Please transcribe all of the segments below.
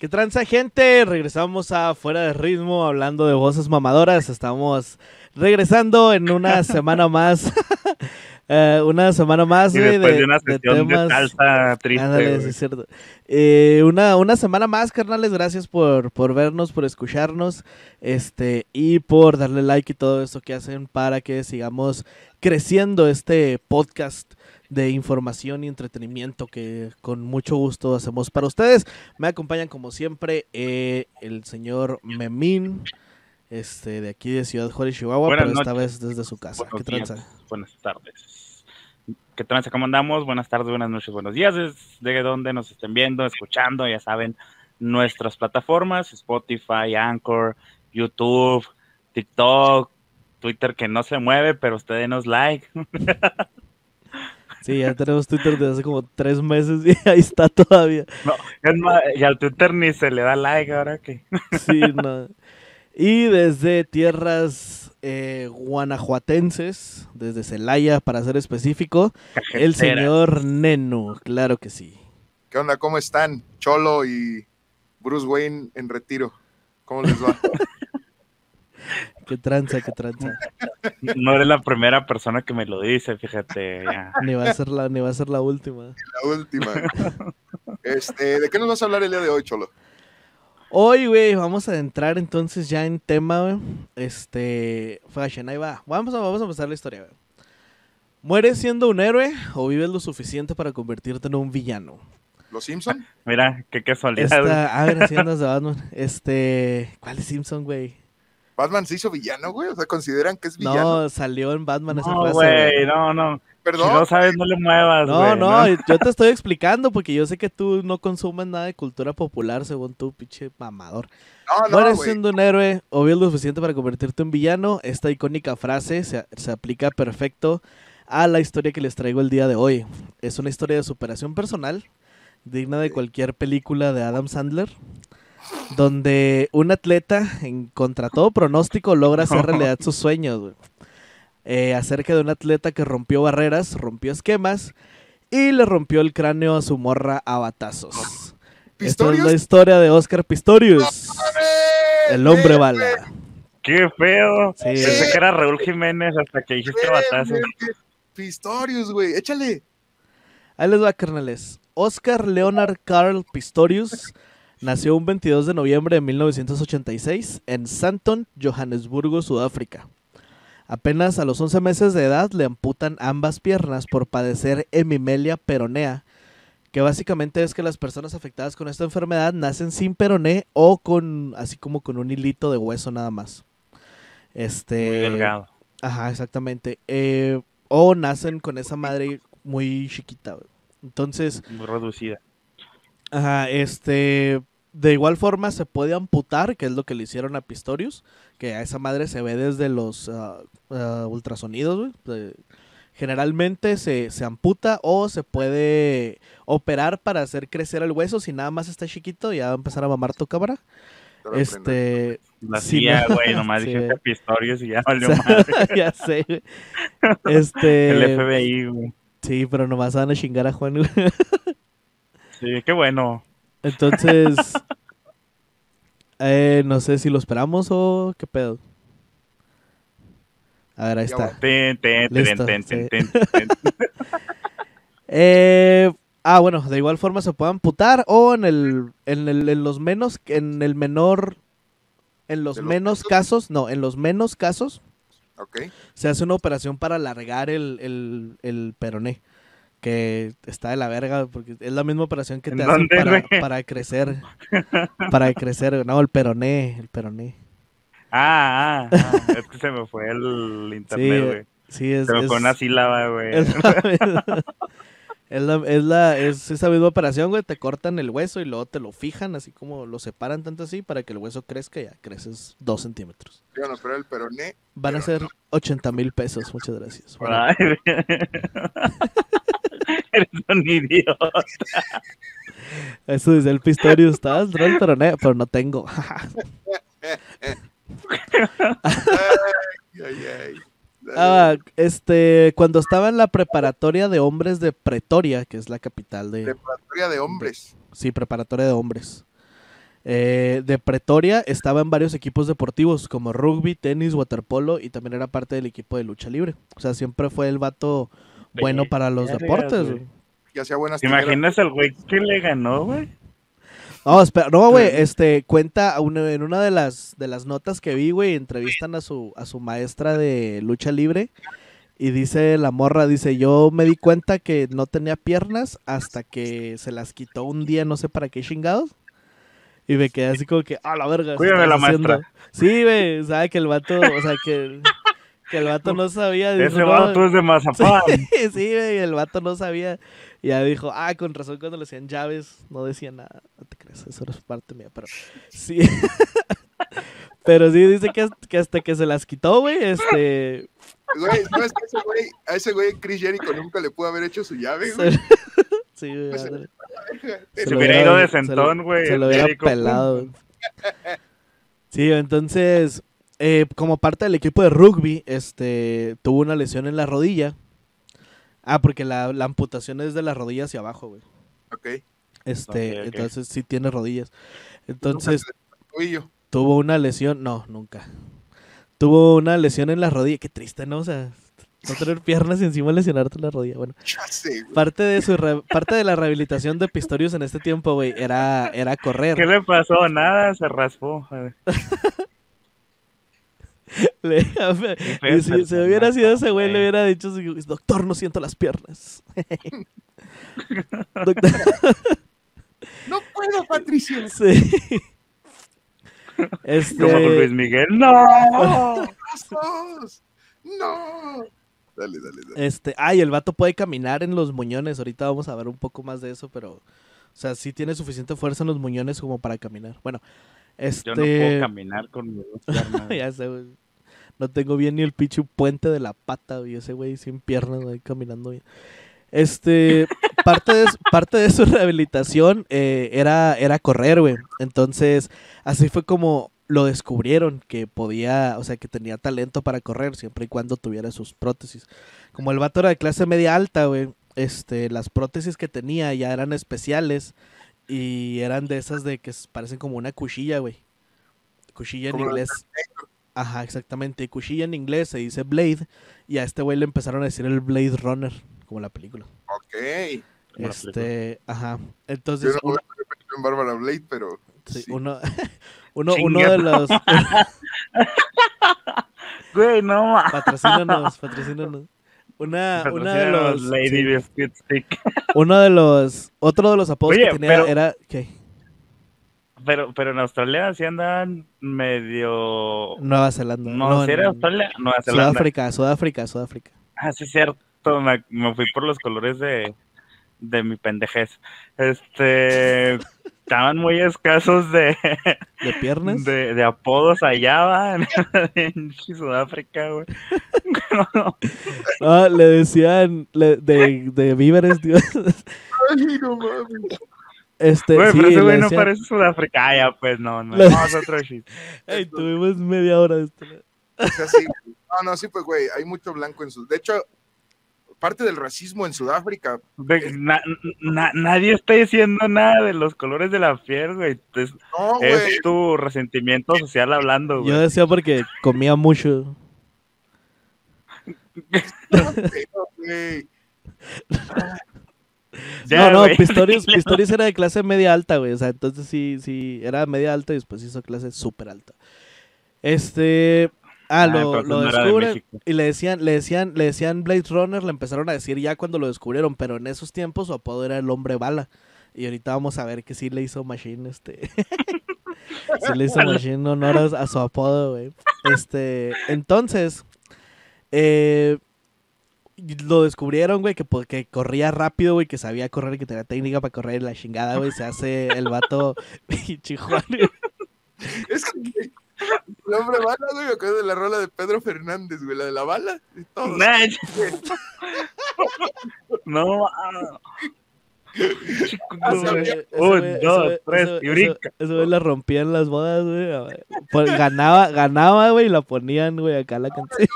¿Qué tranza, gente? Regresamos a Fuera de Ritmo hablando de voces mamadoras. Estamos regresando en una semana más. Eh, una semana más, güey, después de, de una de sesión de, temas. salsa triste. Ándale, güey. sí es cierto. Eh, una, una semana más, carnales. Gracias por, por vernos, por escucharnos. Este, y por darle like y todo eso que hacen para que sigamos creciendo este podcast de información y entretenimiento que con mucho gusto hacemos para ustedes. Me acompañan como siempre eh, el señor Memín, este, de aquí de Ciudad Juárez, Chihuahua, Buenas pero esta vez desde su casa. Buenos ¿Qué tranza? buenas tardes. ¿Qué tranza? ¿Cómo andamos? Buenas tardes, buenas noches, buenos días. Desde donde nos estén viendo, escuchando, ya saben, nuestras plataformas, Spotify, Anchor, YouTube, TikTok, Twitter que no se mueve, pero usted denos like. Sí, ya tenemos Twitter desde hace como tres meses y ahí está todavía. No, es más, y al Twitter ni se le da like ahora que. Sí, no. Y desde tierras eh, guanajuatenses, desde Celaya para ser específico, el señor Nenu, claro que sí. ¿Qué onda? ¿Cómo están? Cholo y Bruce Wayne en retiro. ¿Cómo les va? Qué tranza, qué tranza. No eres la primera persona que me lo dice, fíjate. ya. Ni va a ser la, ni va a ser la última. La última. Este, ¿De qué nos vas a hablar el día de hoy, Cholo? Hoy, güey, vamos a entrar entonces ya en tema, güey. Este, fashion, ahí va. Vamos a, vamos a empezar la historia, güey. ¿Mueres siendo un héroe o vives lo suficiente para convertirte en un villano? ¿Los Simpson? Mira, qué casualidad. güey. Esta, ah, gracias, andas de Batman. Este, ¿cuál es Simpson, güey? ¿Batman se hizo villano, güey? O sea, ¿consideran que es villano? No, salió en Batman esa No, frase, güey, güey. no, no. Si Perdón. no sabes, no le muevas, No, güey, no, yo te estoy explicando porque yo sé que tú no consumes nada de cultura popular según tú, pinche mamador. No, no, güey. siendo un héroe o bien lo suficiente para convertirte en villano. Esta icónica frase se, se aplica perfecto a la historia que les traigo el día de hoy. Es una historia de superación personal, digna de cualquier película de Adam Sandler, donde un atleta, en contra todo pronóstico, logra hacer realidad sus sueños. Eh, acerca de un atleta que rompió barreras, rompió esquemas y le rompió el cráneo a su morra a batazos. Esta es ¿Pistorius? la historia de Oscar Pistorius. El hombre bala. Qué feo. Sí. Pensé que era Raúl Jiménez hasta que dijiste bien, batazo. bien, bien. Pistorius, güey. Échale. Ahí les va, carnales. Oscar Leonard Carl Pistorius nació un 22 de noviembre de 1986 en Santon, Johannesburgo, Sudáfrica. Apenas a los 11 meses de edad le amputan ambas piernas por padecer hemimelia peronea, que básicamente es que las personas afectadas con esta enfermedad nacen sin peroné o con así como con un hilito de hueso nada más. Este, Muy delgado. Ajá, exactamente. Eh, o nacen con esa madre muy chiquita. Entonces, Muy reducida. ajá, este, de igual forma se puede amputar, que es lo que le hicieron a Pistorius, que a esa madre se ve desde los ah, ah, ultrasonidos, güey. Generalmente se, se amputa o se puede operar para hacer crecer el hueso. Si nada más está chiquito, ya va a empezar a mamar tu cámara. Este, La Sí, no. güey, nomás Sí, dijiste güey. Pistorius y ya valió o sea, madre. ya sé. güey. Este, El FBI, güey. Sí, pero nomás van a chingar a Juan. güey. Sí, qué bueno. Entonces, eh, no sé si lo esperamos o qué pedo. A ver, ahí está. Listo, sí. Eh, ah, bueno, de igual forma se puede amputar o en el, en el, en los menos, en el menor, en los ¿De los menos casos? no, en los menos casos se hace una operación para alargar el, el, el peroné. Que está de la verga, porque es la misma operación que ¿En te hacen para, para crecer. Para crecer, no, el peroné, el peroné. Ah, ah, ah, es que se me fue el Sí, internet, güey. Sí, es. me es- fue una sílaba, güey. es la- Es, la, es, la, es esa misma operación, güey. Te cortan el hueso y luego te lo fijan, así como lo separan tanto así para que el hueso crezca y ya creces dos centímetros. Yo no, pero el peroné. Van a pero ser no. 80 mil pesos. Muchas gracias. Bueno, Eres un idiota. eso dice el Pistorius. Dentro del peroné, pero no tengo. Ay, ay, ay. Dale, Ah, este, cuando estaba en la preparatoria de hombres de Pretoria, que es la capital de... Preparatoria de hombres. Sí, preparatoria de hombres. Eh, de Pretoria estaba en varios equipos deportivos como rugby, tenis, waterpolo y también era parte del equipo de lucha libre. O sea, siempre fue el vato bueno para los deportes. güey. Y hacía buenas ¿Te tijeras. imaginas el güey que le ganó, güey? No, espera, no, güey, este, cuenta una- en una de las, de las notas que vi, güey, entrevistan a su, a su maestra de lucha libre y dice la morra, dice, yo me di cuenta que no tenía piernas hasta que se las quitó un día, no sé para qué chingados. Y me quedé así como que, a la verga. ¿qué Cuídame la maestra. haciendo?". Sí, güey, sabe que el vato, o sea, que, que el vato no sabía. dijo, Ese "No, vato es de mazapán. sí, güey, el vato no sabía. Y ya dijo, ah, con razón cuando le hacían llaves no decía nada. No te creas, eso era parte mía, pero sí. pero sí, dice que, hasta- que hasta que se las quitó, güey, este... Güey, ¿sabes que ese güey, a ese güey Chris Jericho nunca le pudo haber hecho su llave, güey? se- sí, güey, Pues, ándale. Se lo hubiera ido de se sentón, güey, Se lo hubiera pelado, güey. Sí, entonces, eh, como parte del equipo de rugby, este, tuvo una lesión en la rodilla. Ah, porque la, la amputación es de la rodilla hacia abajo, güey. Ok. Este, entonces sí tiene rodillas. Entonces tuvo una lesión, no, nunca. Tuvo una lesión en la rodilla, qué triste, ¿no? O sea, no tener piernas y encima lesionarte la rodilla. Bueno, sé, parte de su re- parte de la rehabilitación de Pistorius en este tiempo, güey, era era correr. ¿Qué le pasó? Nada, se raspó. Le- si, si hubiera sido ese güey, le hubiera dicho, doctor, no siento las piernas. Doctor, No puedo, Patricio. sí. Como con Este, Luis Miguel. ¡No! ¡No! Dale, dale, dale. Este, ay, el vato puede caminar en los muñones. Ahorita vamos a ver un poco más de eso, pero, o sea, sí tiene suficiente fuerza en los muñones como para caminar. Bueno, este, Yo no puedo caminar con mis dos piernas. ya sé, güey. No tengo bien ni el pinche puente de la pata, güey. Ese güey sin piernas, ahí caminando bien. Este, parte de, parte de su rehabilitación eh, era, era correr, güey. Entonces, así fue como lo descubrieron, que podía, o sea, que tenía talento para correr, siempre y cuando tuviera sus prótesis. Como el vato era de clase media alta, güey, este, las prótesis que tenía ya eran especiales y eran de esas de que parecen como una cuchilla, güey. Cuchilla en Como inglés. Ajá, exactamente. Y cuchilla en inglés se dice Blade. Y a este güey le empezaron a decir el Blade Runner, como la película. Ok. Este, ajá. Yo Entonces, no uno, voy a pensar en Bárbara Blade, pero. sí, sí. uno, uno, de los... Güey, no ma. patrocínanos, patrocínanos. Una, una de los... Lady sí, Biscuit Stick. uno de los... Otro de los apodos Oye, que tenía pero- era... ¿Qué? Pero, pero en Australia sí andan medio. Nueva Zelanda. No, si en era Australia, Nueva Zelanda. Sudáfrica, Sudáfrica, Sudáfrica. Ah, sí, cierto. Me, me fui por los colores de, de mi pendejez. Este. Estaban muy escasos de, ¿De piernas? de, de apodos allá, va, en, Sudáfrica, güey. Ah, le decían le- de, de víveres, tío. Ay, no mames. Este, Güey, sí, pero ese güey no parece Sudáfrica. Ah, ya, pues no, no. Le- Vamos a otro shit. Ey, tuvimos media hora de esto. O sea, sí. No, no, sí, pues, güey, hay mucho blanco en su. De hecho, parte del racismo en Sudáfrica. Ve, na- na- nadie está diciendo nada de los colores de la piel, güey. Es, No, güey. es tu resentimiento social hablando, güey. Yo decía porque comía mucho. pero, güey. Ya, no, no. Pistorius, Pistorius era de clase media alta, güey. O sea, entonces sí, sí, era media alta y después hizo clase súper alta. Este. Ah, Ah, lo, lo de descubren y le decían, le decían, le decían Blade Runner, le empezaron a decir ya cuando lo descubrieron, pero en esos tiempos su apodo era el hombre bala. Y ahorita vamos a ver que sí le hizo Machine, este. sí le hizo Machine honor a, a su apodo, güey. Este. Entonces. Eh, lo descubrieron, güey, que, que corría rápido, güey, que sabía correr y que tenía técnica para correr la chingada, güey. Se hace el vato güey. Es que el hombre bala, güey, me acuerdo de la rola de Pedro Fernández, güey, la de la bala. Nah, No, Un, dos, tres, y brinca. Ese güey la rompía en las bodas, güey. Pues, ganaba, ganaba, güey, y la ponían, güey, acá la canción.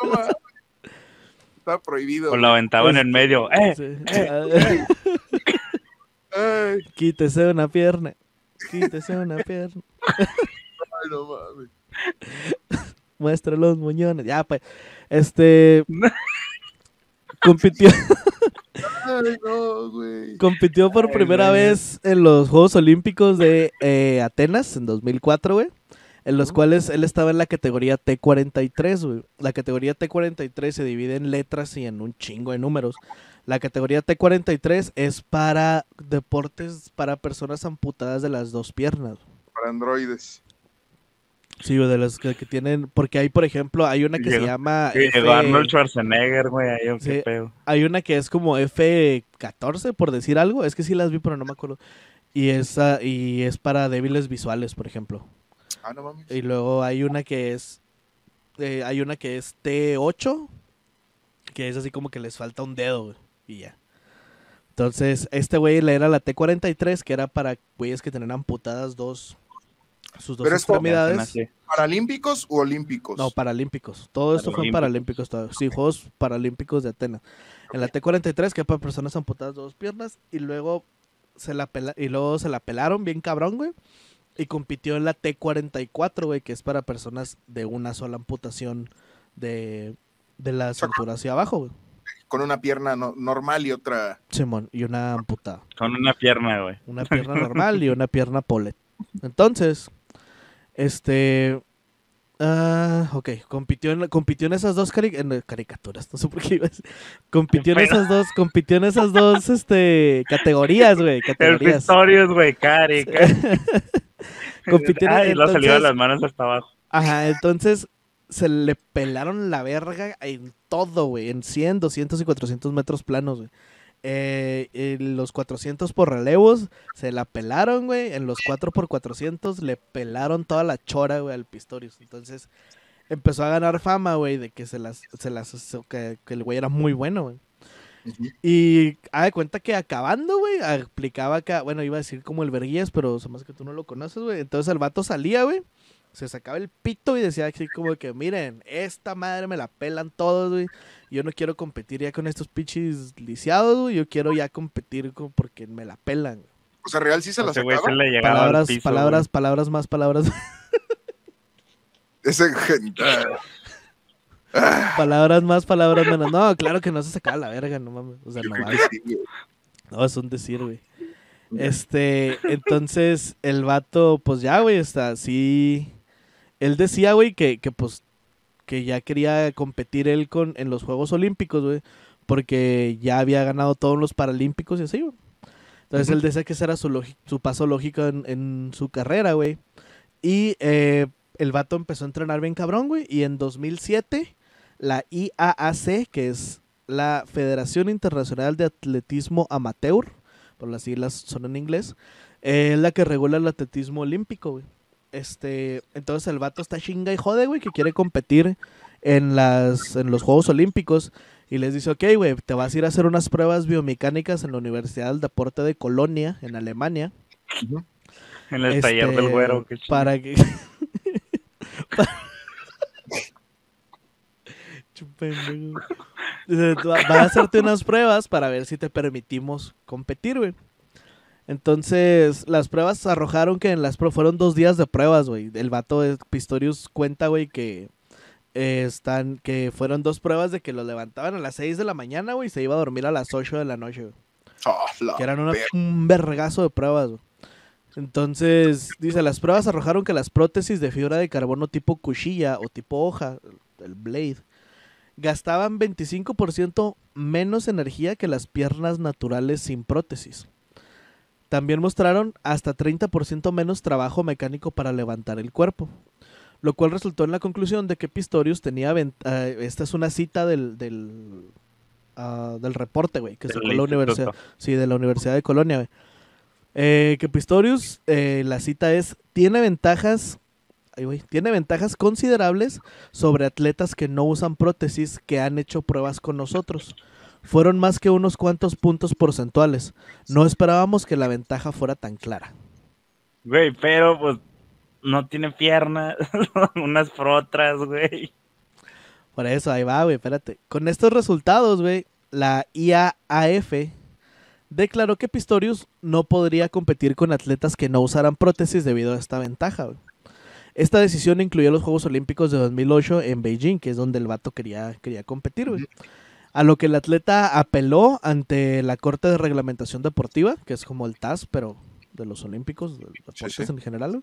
Está prohibido. O lo aventaban en medio. ¡Eh! Sí. Ay, Quítese una pierna. Quítese una pierna. ay, no mames. Muestra los muñones. Ya, pues. Este. compitió, Ay, no, güey. compitió por Ay, primera güey. vez en los Juegos Olímpicos de eh, Atenas en 2004, güey. En los cuales él estaba en la categoría T43, güey. La categoría T43 se divide en letras y en un chingo de números. La categoría T43 es para deportes para personas amputadas de las dos piernas. Para androides. Sí, güey, de las que, que tienen, porque hay, por ejemplo, hay una que se llama Sí, F- llegó Arnold Schwarzenegger, güey, ahí, ¿o qué Sí. pedo? hay una que es como F14, por decir algo, es que sí las vi, pero no me acuerdo. Y esa y es para débiles visuales, por ejemplo. Ah, no mames. Y luego hay una que es eh, hay una que es T8, que es así como que les falta un dedo, güey, y ya. Entonces, este güey le era la T43, que era para güeyes que tenían amputadas dos sus dos Pero extremidades. ¿Paralímpicos u olímpicos? No, paralímpicos. Todo esto fue en paralímpicos. todo. Sí, Juegos Paralímpicos de Atenas. En la T43, que es para personas amputadas dos piernas. Y luego se la, pela- y luego se la pelaron bien cabrón, güey. Y compitió en la T44, güey, que es para personas de una sola amputación de, de la cintura hacia abajo, güey. Con una pierna no- normal y otra. Simón, y una amputada. Con una pierna, güey. Una pierna normal y una pierna polet. Entonces, este. Ah, ok, compitió en, compitió en esas dos cari- en, eh, caricaturas, no sé por qué iba a decir. Compitió en esas dos, compitió en esas dos este, categorías, güey, categorías. Güey, cari. cari. En- Ay, lo salió de entonces- las manos hasta abajo. Ajá, entonces se le pelaron la verga en todo, güey, en 100, 200 y 400 metros planos, güey. Eh, en los 400 por relevos se la pelaron, güey. En los 4 por 400 le pelaron toda la chora, güey, al Pistorius. Entonces empezó a ganar fama, güey, de que se las, se las, que, que el güey era muy bueno, güey. Y haga de cuenta que acabando, güey, aplicaba acá, bueno, iba a decir como el verguías, pero me hace que tú no lo conoces, güey. Entonces el vato salía, güey, se sacaba el pito y decía así como que, miren, esta madre me la pelan todos, güey. Yo no quiero competir ya con estos pinches lisiados, güey. Yo quiero ya competir con, porque me la pelan. güey. O sea, real sí se la Ese güey sacaba. se Palabras, piso, palabras, palabras más, palabras, Ese gente. Palabras más, palabras menos. No, claro que no se sacaba la verga, no mames. O sea, no mames. No, es un decir, güey. Este, entonces, el vato, pues ya, güey, está así. Él decía, güey, que, que pues, que ya quería competir él con, en los Juegos Olímpicos, güey, porque ya había ganado todos los Paralímpicos y así, güey. Entonces, él decía que ese era su, su paso lógico en, en su carrera, güey. Y eh, el vato empezó a entrenar bien cabrón, güey, y en 2007, la IAAC, que es la Federación Internacional de Atletismo Amateur, por las siglas son en inglés, eh, es la que regula el atletismo olímpico, güey. Este, entonces el vato está chinga y jode, güey, que quiere competir en las en los Juegos Olímpicos y les dice, ok, güey, te vas a ir a hacer unas pruebas biomecánicas en la Universidad del Deporte de Colonia, en Alemania. En el taller este, del güero. qué chido. Para que... Chupendejo. Dice, "Tú Va va a hacerte unas pruebas para ver si te permitimos competir, güey. Entonces, las pruebas arrojaron que en las fueron dos días de pruebas, güey. El vato de Pistorius cuenta, güey, que eh, están, que fueron dos pruebas de que lo levantaban a las 6 de la mañana, güey, y se iba a dormir a las 8 de la noche, güey. Ah, Que eran una- un vergazo de pruebas, güey. Entonces, dice, las pruebas arrojaron que las prótesis de fibra de carbono tipo cuchilla o tipo hoja, el blade, gastaban 25% menos energía que las piernas naturales sin prótesis. También mostraron hasta 30% menos trabajo mecánico para levantar el cuerpo, lo cual resultó en la conclusión de que Pistorius tenía... eh, esta es una cita del, del, ah, del reporte, güey, que sacó la universidad. Sí, de la Universidad de Colonia, güey. Eh, que Pistorius, eh, la cita es, tiene ventajas, ay, tiene ventajas considerables sobre atletas que no usan prótesis que han hecho pruebas con nosotros. Fueron más que unos cuantos puntos porcentuales. No esperábamos que la ventaja fuera tan clara. Güey, pero pues no tiene piernas, unas frotras, güey. Por eso, ahí va, güey, espérate. Con estos resultados, güey, la IAAF declaró que Pistorius no podría competir con atletas que no usaran prótesis debido a esta ventaja, güey. Esta decisión incluyó los Juegos Olímpicos de 2008 en Beijing, que es donde el vato quería, quería competir, güey. A lo que el atleta apeló ante la Corte de Reglamentación Deportiva, que es como el TAS, pero de los Olímpicos, de los deportes sí. en general, güey.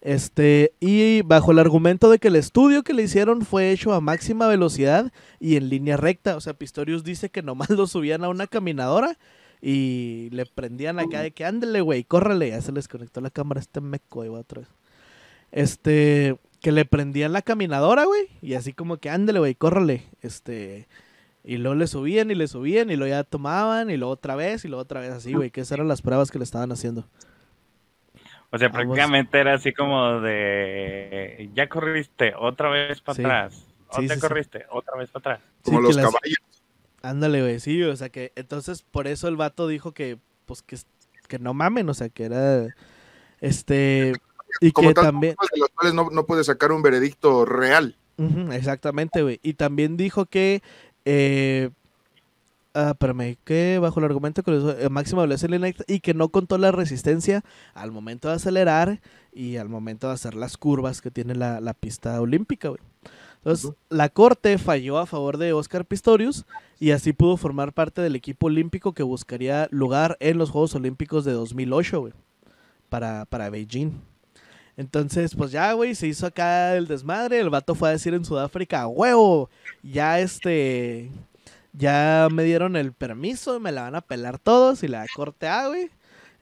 Este, y bajo el argumento de que el estudio que le hicieron fue hecho a máxima velocidad y en línea recta. O sea, Pistorius dice que nomás lo subían a una caminadora y le prendían acá de que ándele, güey, córrele. Ya se les conectó la cámara este meco, va otra vez. Este, que le prendían la caminadora, güey, y así como que ándele, güey, córrele. Este, y luego le subían y le subían y luego ya tomaban y luego otra vez y luego otra vez así, güey, que esas eran las pruebas que le estaban haciendo. O sea, Vamos. prácticamente era así como de, ya corriste, otra vez para Sí. atrás. O Sí, te sí, sí. corriste, otra vez para atrás. Como Sí, los las- caballos. Ándale, güey, sí, o sea que entonces por eso el vato dijo que, pues que, que no mamen, o sea que era, este, y Como que tal, también, de los cuales no, no puede sacar un veredicto real. Exactamente, güey, y también dijo que, eh, ah, espérame, que bajo el argumento que eh, máxima velocidad y que no contó la resistencia al momento de acelerar y al momento de hacer las curvas que tiene la, la pista olímpica, güey. Entonces, la corte falló a favor de Oscar Pistorius y así pudo formar parte del equipo olímpico que buscaría lugar en los Juegos Olímpicos de 2008, güey, para, para Beijing. Entonces, pues ya, güey, se hizo acá el desmadre. El vato fue a decir en Sudáfrica, "A huevo, ya este, ya me dieron el permiso, me la van a pelar todos y la corte A, güey.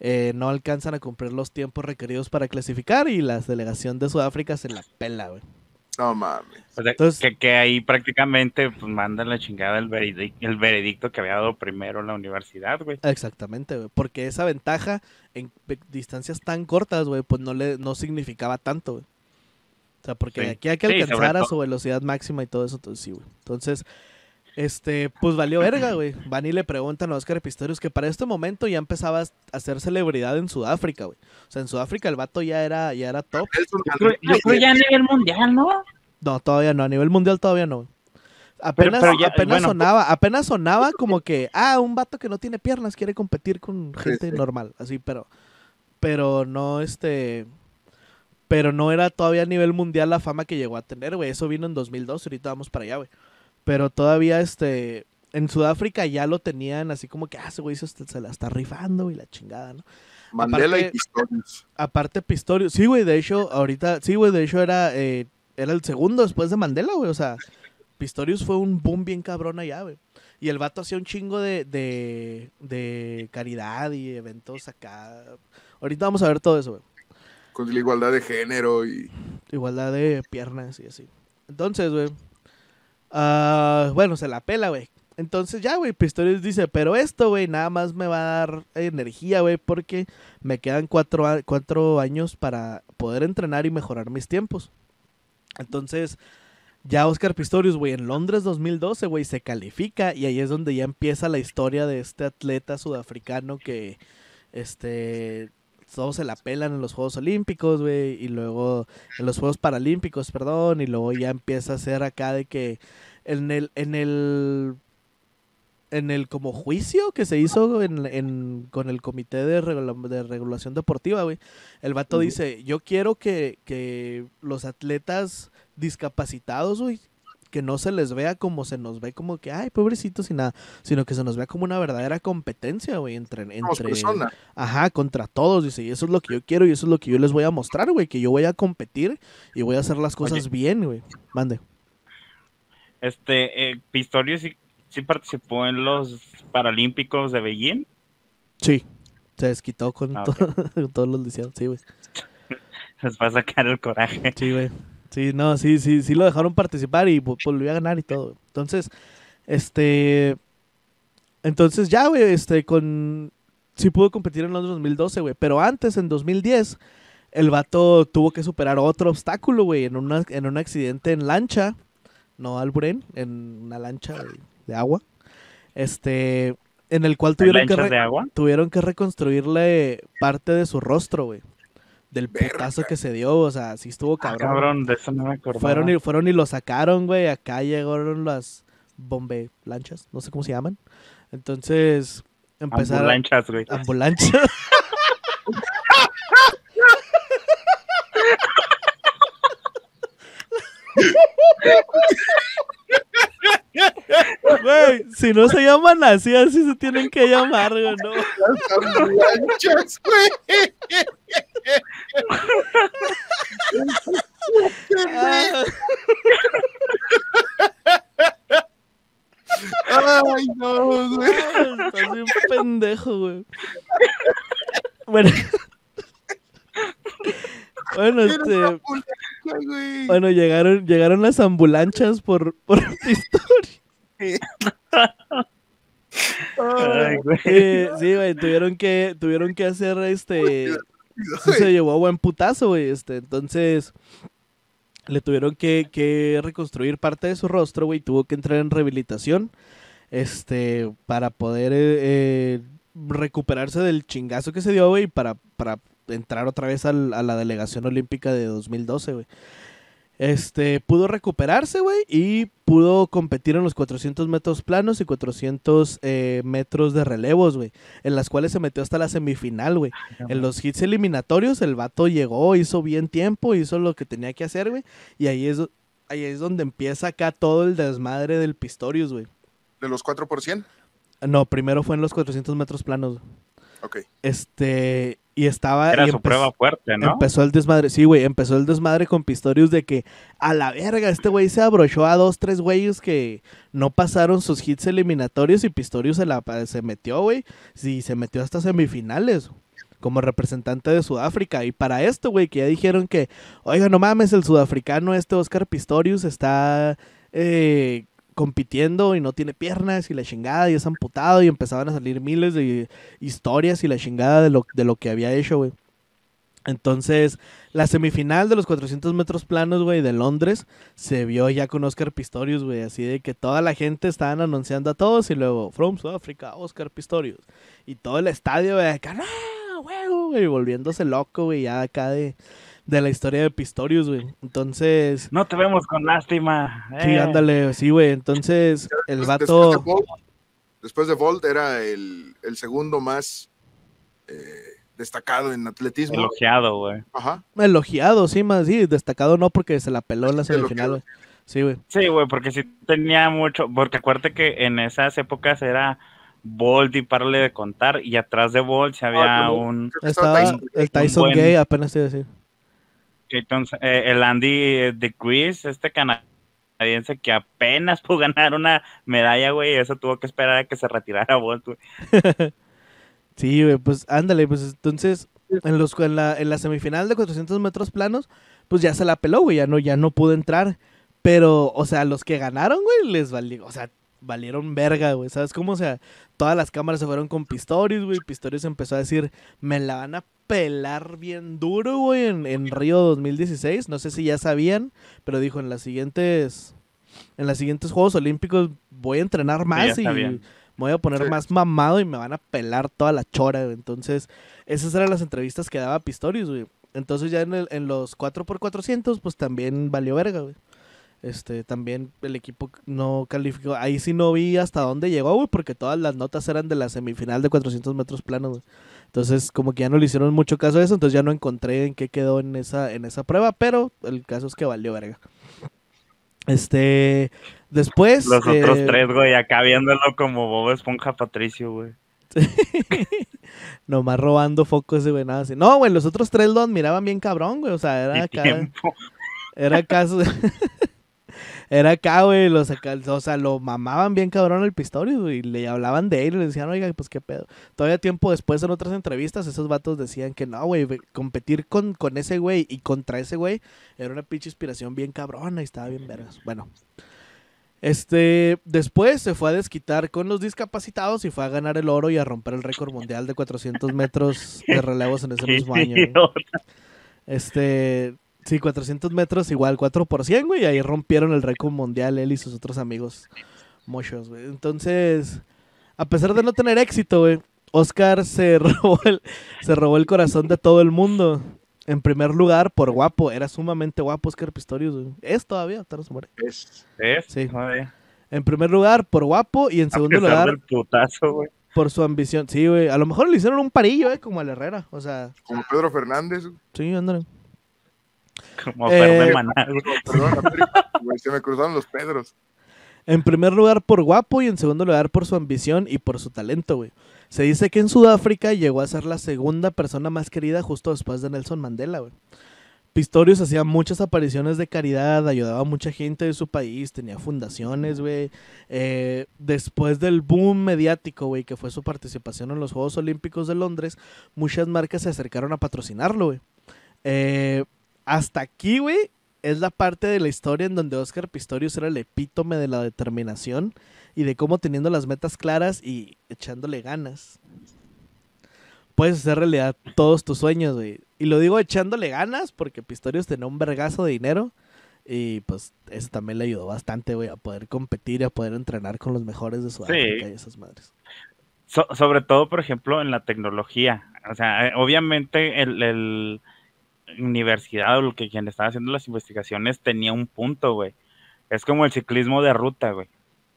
eh, no alcanzan a cumplir los tiempos requeridos para clasificar y la delegación de Sudáfrica se la pela, güey. No mames. O sea, Entonces- que, que ahí prácticamente pues, mandan la chingada el veredicto, el veredicto que había dado primero la universidad, güey. Exactamente, güey. Porque esa ventaja en distancias tan cortas, güey, pues no le no significaba tanto, güey. O sea, porque Sí. de aquí a que Sí, alcanzara todo. su velocidad máxima y todo eso, entonces sí, güey. Entonces, este, pues valió verga, güey. Van y le preguntan a Oscar Pistorius que para este momento ya empezaba a ser celebridad en Sudáfrica, güey. O sea, en Sudáfrica el vato ya era, ya era top. Yo creo, yo creo ya a nivel mundial, ¿no? No, todavía no, a nivel mundial todavía no. Apenas, pero ya, apenas bueno, sonaba, apenas sonaba como que, ah, un vato que no tiene piernas quiere competir con Sí, gente sí. normal, así, pero, pero no, este, pero no era todavía a nivel mundial la fama que llegó a tener, güey, eso vino en 2002, ahorita vamos para allá, güey, pero todavía, este, en Sudáfrica ya lo tenían así como que, ah, ese güey se, se la está rifando y la chingada, ¿no? Mandela aparte- y Pistorius. Aparte Pistorius, sí, güey, de hecho, ahorita, sí, güey, de hecho era, eh, era el segundo después de Mandela, güey, o sea, Pistorius fue un boom bien cabrón allá, güey. Y el vato hacía un chingo de, de, de caridad y eventos acá. Ahorita vamos a ver todo eso, güey. Con la igualdad de género y. Igualdad de piernas y así. Entonces, güey. Ah, bueno, se la pela, güey. Entonces ya, güey, Pistorius dice, pero esto, güey, nada más me va a dar energía, güey, porque me quedan cuatro, cuatro años para poder entrenar y mejorar mis tiempos. Entonces, ya Oscar Pistorius, güey, en Londres 2012, güey, se califica y ahí es donde ya empieza la historia de este atleta sudafricano que, este, todos se la pelan en los Juegos Olímpicos, güey, y luego en los Juegos Paralímpicos, perdón, y luego ya empieza a ser acá de que en el, en el, en el como juicio que se hizo en, en- con el Comité de, Regula- de Regulación Deportiva, güey, el vato dice, yo quiero que, que los atletas discapacitados, güey, que no se les vea como se nos ve como que, ay, pobrecitos y nada, sino que se nos vea como una verdadera competencia, güey, entre, Somos entre, personas. Ajá, contra todos, dice, y eso es lo que yo quiero y eso es lo que yo les voy a mostrar, güey, que yo voy a competir y voy a hacer las cosas bien, güey. Mande. Este, eh, Pistorius sí, sí participó en los Paralímpicos de Beijing. Sí, se desquitó con, Ah, con todos los lisiados, sí, güey. Les va a sacar el coraje. Sí, güey. Sí, no, sí, sí, sí lo dejaron participar y vo- volvió a ganar y todo. Entonces, Este. Entonces ya, güey, este, con. Sí pudo competir en Londres 2012, güey. Pero antes, en 2010, el vato tuvo que superar otro obstáculo, güey, en, una- en un accidente en lancha. No al Buren, en una lancha de, de agua. Este. En el cual tuvieron que, de agua? tuvieron que reconstruirle parte de su rostro, güey. Del putazo que se dio, o sea, sí estuvo Ah, cabrón. cabrón, de eso no me acordaba. Fueron y, fueron y lo sacaron, güey. Acá llegaron las bombe lanchas, no sé cómo se llaman. Entonces, empezaron. Ambulancias, güey. Ambulancia. Güey, si no se llaman así, así se tienen que llamar, güey, ¿no? Las ambulancias, güey. Ay, no, güey. Estás bien pendejo, güey. Bueno. Bueno, este. Bueno, llegaron, llegaron las ambulancias por, por. Ay, güey. Eh, sí, güey, tuvieron que, tuvieron que hacer este. sí se llevó a buen putazo, güey. Este, entonces. Le tuvieron que, que reconstruir parte de su rostro, güey. Tuvo que entrar en rehabilitación. Este. Para poder eh, eh, recuperarse del chingazo que se dio, güey. Para, para entrar otra vez al- a la delegación olímpica de 2012, güey. Este, pudo recuperarse, güey, y pudo competir en los 400 metros planos y 400 eh, metros de relevos, güey, en las cuales se metió hasta la semifinal, güey. En los hits eliminatorios, el vato llegó, hizo bien tiempo, hizo lo que tenía que hacer, güey, y ahí es, ahí es donde empieza acá todo el desmadre del Pistorius, güey. De los 4%. No, primero fue en los 400 metros planos. Ok. Este, y estaba... Era y su prueba fuerte, ¿no? Empezó el desmadre, sí, güey, empezó el desmadre con Pistorius de que a la verga, este güey se abrochó a dos, tres güeyes que no pasaron sus hits eliminatorios y Pistorius se, la, se metió, güey, sí, se metió hasta semifinales como representante de Sudáfrica. Y para esto, güey, que ya dijeron que, oiga, no mames, el sudafricano este Oscar Pistorius está eh, compitiendo y no tiene piernas y la chingada y es amputado y empezaban a salir miles de historias y la chingada de lo, de lo que había hecho, güey. Entonces, la semifinal de los 400 metros planos, güey, de Londres, se vio ya con Oscar Pistorius, güey, así de que toda la gente estaban anunciando a todos y luego, From Sudáfrica, Oscar Pistorius. Y todo el estadio, güey, acá, ¡no, huevo, güey! Volviéndose loco, güey, ya acá de, de la historia de Pistorius, güey. Entonces, No te vemos con lástima. sí, eh. ándale, sí, güey. Entonces, el vato... Después de Bolt, después de Bolt era el, el segundo más eh, destacado en atletismo. Elogiado, güey. Ajá. Elogiado, sí, más, sí, destacado no porque se la peló en la semifinal, güey. Sí, güey. Sí, güey, porque sí tenía mucho, porque acuérdate que en esas épocas era Bolt y parle de contar, y atrás de Bolt se había Ah, un estaba Tyson. el Tyson buen- Gay, apenas te iba a decir. Entonces, eh, el Andy de Quiz, este canadiense que apenas pudo ganar una medalla, güey, eso tuvo que esperar a que se retirara Bolt, güey. Sí, güey, pues ándale, pues entonces en los en la, en la semifinal de 400 metros planos, pues ya se la peló, güey, ya no ya no pudo entrar, pero o sea, los que ganaron, güey, les valió, o sea, valieron verga, güey, ¿sabes cómo? O sea, todas las cámaras se fueron con Pistorius, güey, Pistorius empezó a decir, "Me la van a pelar bien duro, güey, en, en Río 2016, no sé si ya sabían, pero dijo en las siguientes en los siguientes Juegos Olímpicos voy a entrenar más y me voy a poner Sí. más mamado y me van a pelar toda la chora, güey. Entonces, esas eran las entrevistas que daba Pistorius, güey. Entonces ya en, el- en los 4x400, pues también valió verga, güey. Este, también el equipo no calificó. Ahí sí no vi hasta dónde llegó, güey, porque todas las notas eran de la semifinal de 400 metros planos, güey. Entonces, como que ya no le hicieron mucho caso a eso, entonces ya no encontré en qué quedó en esa, en esa prueba, pero el caso es que valió verga. Este, después... Los otros eh, tres, güey, acá viéndolo como Bob Esponja Patricio, güey. Nomás robando focos ese güey, nada así. No, güey, los otros tres lo admiraban bien cabrón, güey. O sea, era acá. Era acá. Era acá, güey. Los acá, o sea, lo mamaban bien cabrón el Pistorius, güey. y Le hablaban de él y le decían, oiga, pues qué pedo. Todavía tiempo después, en otras entrevistas, esos vatos decían que no, güey. Competir con, con ese güey y contra ese güey era una pinche inspiración bien cabrona y estaba bien vergas. Bueno. Este, después se fue a desquitar con los discapacitados y fue a ganar el oro y a romper el récord mundial de 400 metros de relevos en ese mismo año. Este, sí, 400 metros igual 4 por 100, güey, y ahí rompieron el récord mundial él y sus otros amigos mochos, güey. Entonces, a pesar de no tener éxito, güey, Oscar se robó el, se robó el corazón de todo el mundo. En primer lugar, por guapo. Era sumamente guapo Oscar Pistorius, güey. Es todavía, hasta no se muere. Es- ¿Ves? Sí. En primer lugar, por guapo. Y en A segundo lugar, del putazo, güey. por su ambición. Sí, güey. A lo mejor le hicieron un parillo, eh, como al Herrera. O sea, como Pedro Fernández. sí, ándale. Como Eh, Maná. Perdón, América, güey, se me cruzaron los Pedros. En primer lugar por guapo y en segundo lugar por su ambición y por su talento, güey. Se dice que en Sudáfrica llegó a ser la segunda persona más querida justo después de Nelson Mandela, güey. Pistorius hacía muchas apariciones de caridad, ayudaba a mucha gente de su país, tenía fundaciones, güey. Eh, después del boom mediático, güey, que fue su participación en los Juegos Olímpicos de Londres, muchas marcas se acercaron a patrocinarlo, güey. Eh, hasta aquí, güey, es la parte de la historia en donde Oscar Pistorius era el epítome de la determinación y de cómo teniendo las metas claras y echándole ganas. Puedes hacer realidad todos tus sueños, güey. Y lo digo echándole ganas porque Pistorius tenía un vergazo de dinero y pues eso también le ayudó bastante, güey, a poder competir y a poder entrenar con los mejores de Sudáfrica y esas madres. So- sobre todo, por ejemplo, en la tecnología. O sea, eh, obviamente el, el universidad o lo que quien estaba haciendo las investigaciones tenía un punto, güey. Es como el ciclismo de ruta, güey.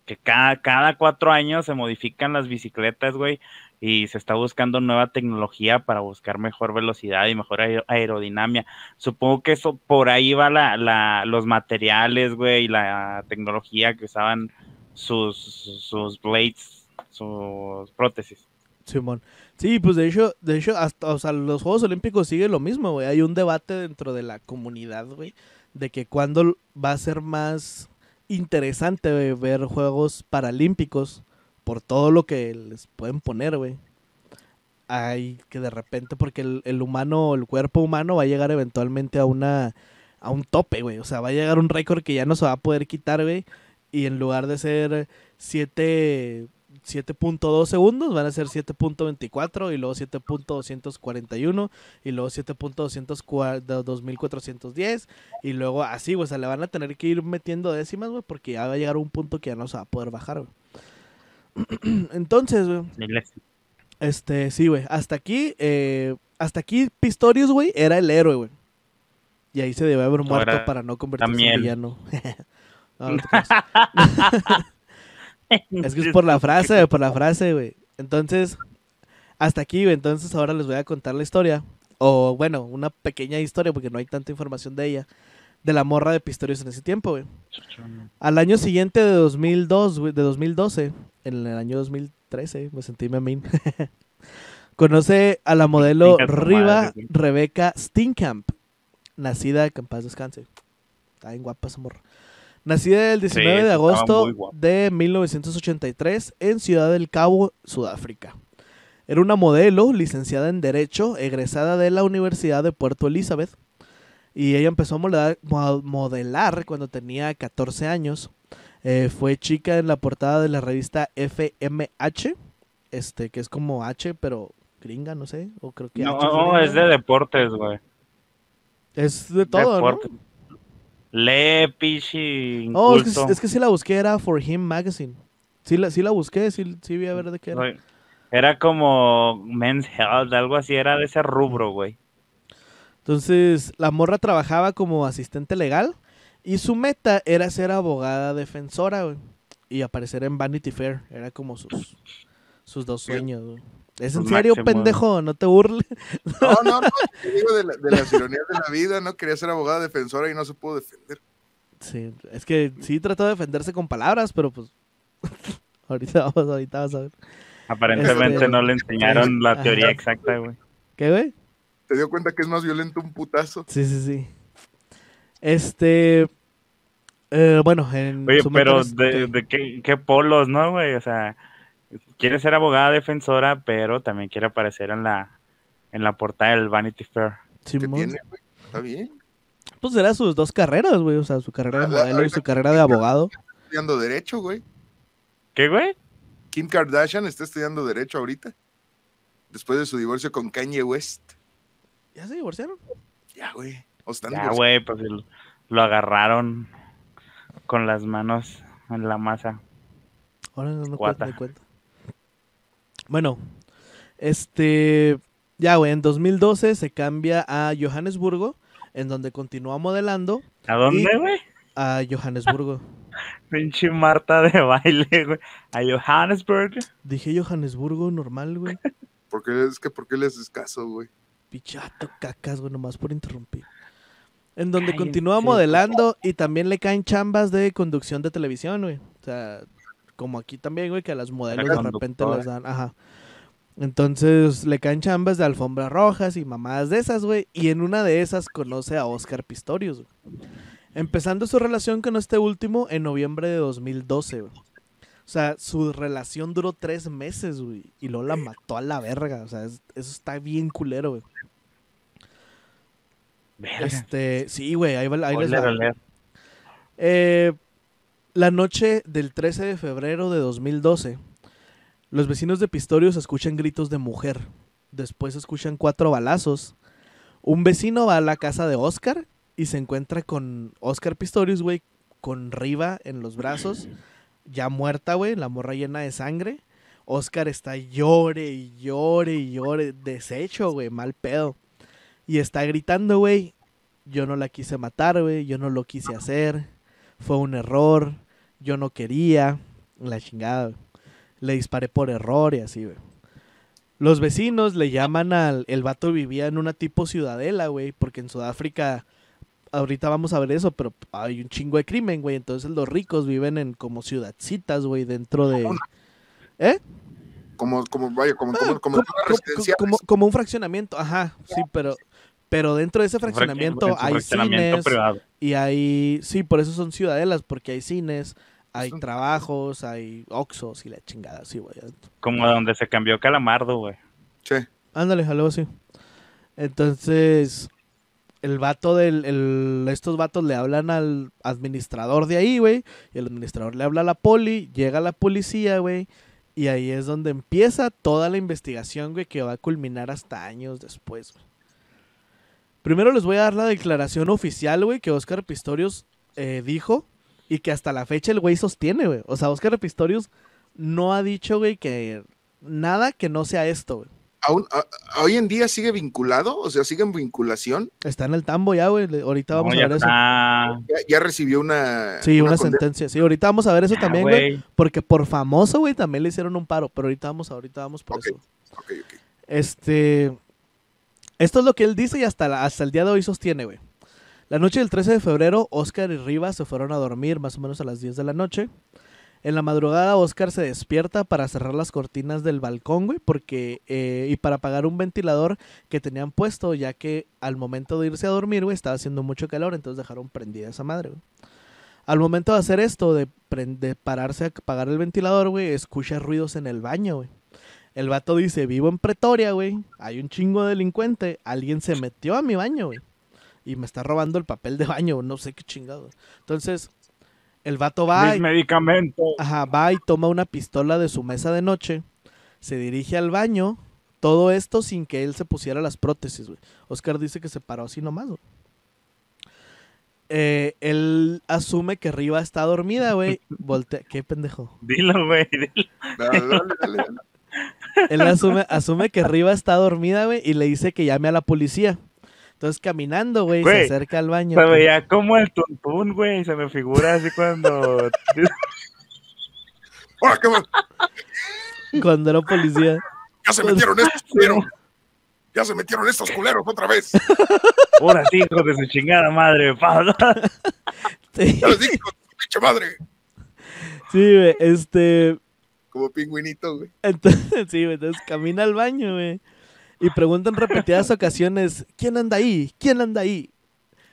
Que cada, cada cuatro años se modifican las bicicletas, güey, y se está buscando nueva tecnología para buscar mejor velocidad y mejor aer- aerodinámica. Supongo que eso por ahí va la, la, los materiales, güey, y la tecnología que usaban sus, sus blades, sus prótesis. Simón. Pues de hecho, de hecho, hasta, o sea, los Juegos Olímpicos sigue lo mismo, güey. Hay un debate dentro de la comunidad, güey, de que cuándo va a ser más interesante ver Juegos Paralímpicos por todo lo que les pueden poner, güey. Hay que de repente, porque el, el humano, el cuerpo humano va a llegar eventualmente a una, a un tope, güey. O sea, va a llegar un récord que ya no se va a poder quitar, güey. Y en lugar de ser 7 7.2 segundos, van a ser 7.24 y luego 7.241 y luego 7.2410 y luego así, güey, o sea, le van a tener que ir metiendo décimas, güey, porque ya va a llegar un punto que ya no se va a poder bajar, güey. Entonces, güey, este, sí, güey, hasta aquí, eh, hasta aquí Pistorius, güey, era el héroe, güey. Y ahí se debe haber muerto Ahora, para no convertirse en miel. villano. no, no. Es que es por la frase, por la frase, güey. Entonces, hasta aquí, güey. Entonces, ahora les voy a contar la historia. O, bueno, una pequeña historia, porque no hay tanta información de ella. De la morra de Pistorius en ese tiempo, güey. Al año siguiente de 2002, güey, de 2012, en el año 2013, me sentí memín. Conoce a la modelo Riva. Rebeca Steenkamp, nacida, que en paz descanse. Está bien guapa esa morra. Nacida el 19 de agosto de 1983 en Ciudad del Cabo, Sudáfrica. Era una modelo licenciada en Derecho, egresada de la Universidad de Puerto Elizabeth. Y ella empezó a modelar, mo- modelar cuando tenía 14 años. Eh, fue chica en la portada de la revista FMH, este, que es como H, pero gringa, no sé. O creo que No, H no, es de deportes, güey. Es de todo, Deportes. Lee, pichi, ¿no? Oh, es que, es que sí la busqué, era For Him Magazine. Sí la, sí la busqué, sí, sí vi a ver de qué era. Era como Men's Health, algo así, era de ese rubro, güey. Entonces, la morra trabajaba como asistente legal y su meta era ser abogada defensora, güey. Y aparecer en Vanity Fair. Era como sus, sus dos sueños, güey. ¿Es en Sus serio, pendejo? No te burles. No, no, no. Te digo de, la- de las ironías de la vida, ¿no? Quería ser abogada defensora y no se pudo defender. Sí, es que sí trató de defenderse con palabras, pero pues... ahorita vamos, ahorita vas a ver. Aparentemente Este- no le enseñaron la Ajá. teoría exacta, güey. ¿Qué, güey? ¿Te dio cuenta que es más violento un putazo? Sí, sí, sí. Este... eh, bueno, en Oye, su pero de, es- de qué, qué polos, ¿no, güey? O sea, quiere ser abogada defensora, pero también quiere aparecer en la, en la portada del Vanity Fair. ¿Qué tiene, güey? Está bien. Pues era sus dos carreras, güey. O sea, su carrera de Ah, modelo y ahorita- su carrera de abogado. estudiando Derecho, güey. ¿Qué, güey? Kim Kardashian está estudiando Derecho ahorita. Después de su divorcio con Kanye West. ¿Ya se divorciaron? Ya, güey. O están Ya, güey, pues el- lo agarraron con las manos en la masa. Ahora no, no cuenta, no cuenta. Bueno, este. Ya, güey, en 2012 se cambia a Johannesburgo, en donde continúa modelando ¿A dónde, güey? a Johannesburgo. Pinche Marta de baile, güey. A Johannesburg. Dije Johannesburgo normal, güey. Porque es que, ¿por qué le haces caso, güey? Pichato, cacas, güey, nomás por interrumpir. En donde continúa modelando y también le caen chambas de conducción de televisión, güey. O sea, como aquí también, güey, que a las modelos de repente les dan, ajá. Entonces le caen chambas de alfombras rojas y mamadas de esas, güey. Y en una de esas conoce a Oscar Pistorius, güey. Empezando su relación con este último en noviembre de 2012, güey. O sea, su relación duró tres meses, güey. Y luego la mató a la verga. O sea, es- eso está bien culero, güey. Verga. Este, sí, güey, ahí, va- ahí les va. Eh, la noche del 13 de febrero de 2012, los vecinos de Pistorius escuchan gritos de mujer. Después escuchan cuatro balazos. Un vecino va a la casa de Oscar y se encuentra con Oscar Pistorius, güey, con Riva en los brazos, ya muerta, güey, la morra llena de sangre. Oscar está llore y llore y llore, deshecho, güey, mal pedo. Y está gritando, güey, yo no la quise matar, güey, yo no lo quise hacer, fue un error, yo no quería, la chingada, le disparé por error y así, güey. Los vecinos le llaman al, el vato vivía en una tipo ciudadela, güey, porque en Sudáfrica, ahorita vamos a ver eso, pero hay un chingo de crimen, güey, entonces los ricos viven en como ciudadcitas, güey, dentro de... ¿Eh? Como, como, vaya, como, Ah, como, como, como, como- residenciales. como- como un fraccionamiento, ajá, sí, pero, pero dentro de ese fraccionamiento hay fraccionamiento cines privado. Y hay, sí, por eso son ciudadelas, porque hay cines, hay trabajos, hay oxos y la chingada, sí, güey. Como donde se cambió Calamardo, güey. Sí. Ándale, algo así. Entonces, el vato del, el- estos vatos le hablan al administrador de ahí, güey, y el administrador le habla a la poli, llega la policía, güey, y ahí es donde empieza toda la investigación, güey, que va a culminar hasta años después, güey. Primero les voy a dar la declaración oficial, güey, que Oscar Pistorius eh, dijo y que hasta la fecha el güey sostiene, güey. O sea, Oscar Pistorius no ha dicho, güey, que nada que no sea esto, güey. Aún, a- hoy en día sigue vinculado, o sea, sigue en vinculación. Está en el tambo ya, güey. Ahorita vamos No, a ver eso. Ya, ya recibió una. Sí, una, sentencia. Sí, ahorita vamos a ver eso Ya, también, güey. Porque por famoso, güey, también le hicieron un paro. Pero ahorita vamos, ahorita vamos por eso. Ok, ok. Este. Esto es lo que él dice y hasta, hasta el día de hoy sostiene, güey. La noche del 13 de febrero, Oscar y Rivas se fueron a dormir más o menos a las 10 de la noche. En la madrugada, Oscar se despierta para cerrar las cortinas del balcón, güey, porque, eh, y para apagar un ventilador que tenían puesto, ya que al momento de irse a dormir, güey, estaba haciendo mucho calor, entonces dejaron prendida esa madre, güey. Al momento de hacer esto, de, de pararse a apagar el ventilador, güey, escucha ruidos en el baño, güey. El vato dice, vivo en Pretoria, güey, hay un chingo de delincuente, alguien se metió a mi baño, güey, y me está robando el papel de baño, no sé qué chingado. Entonces, el vato va Mis y, medicamentos. ajá, va y toma una pistola de su mesa de noche, se dirige al baño, todo esto sin que él se pusiera las prótesis, güey. Oscar dice que se paró así nomás, güey. Eh, él asume que Riva está dormida, güey. Voltea, qué pendejo. Dilo, güey. dilo. Dale, dale, dale, dale. Él asume, asume que Riva está dormida, güey, y le dice que llame a la policía. Entonces, caminando, güey, se acerca al baño. Se veía como el tuntún, güey. Se me figura así cuando. ¡Ahora, qué mal! Cuando era policía. ¡Ya se metieron estos culeros! ¡Ya se metieron estos culeros otra vez! Ahora sí, hijo de su chingada madre. pa. Sí, ¡Ya les dije, pinche madre! sí, güey, este... Como pingüinito, güey. Entonces, sí, güey, entonces camina al baño, güey. Y pregunta en repetidas ocasiones, ¿quién anda ahí? ¿Quién anda ahí?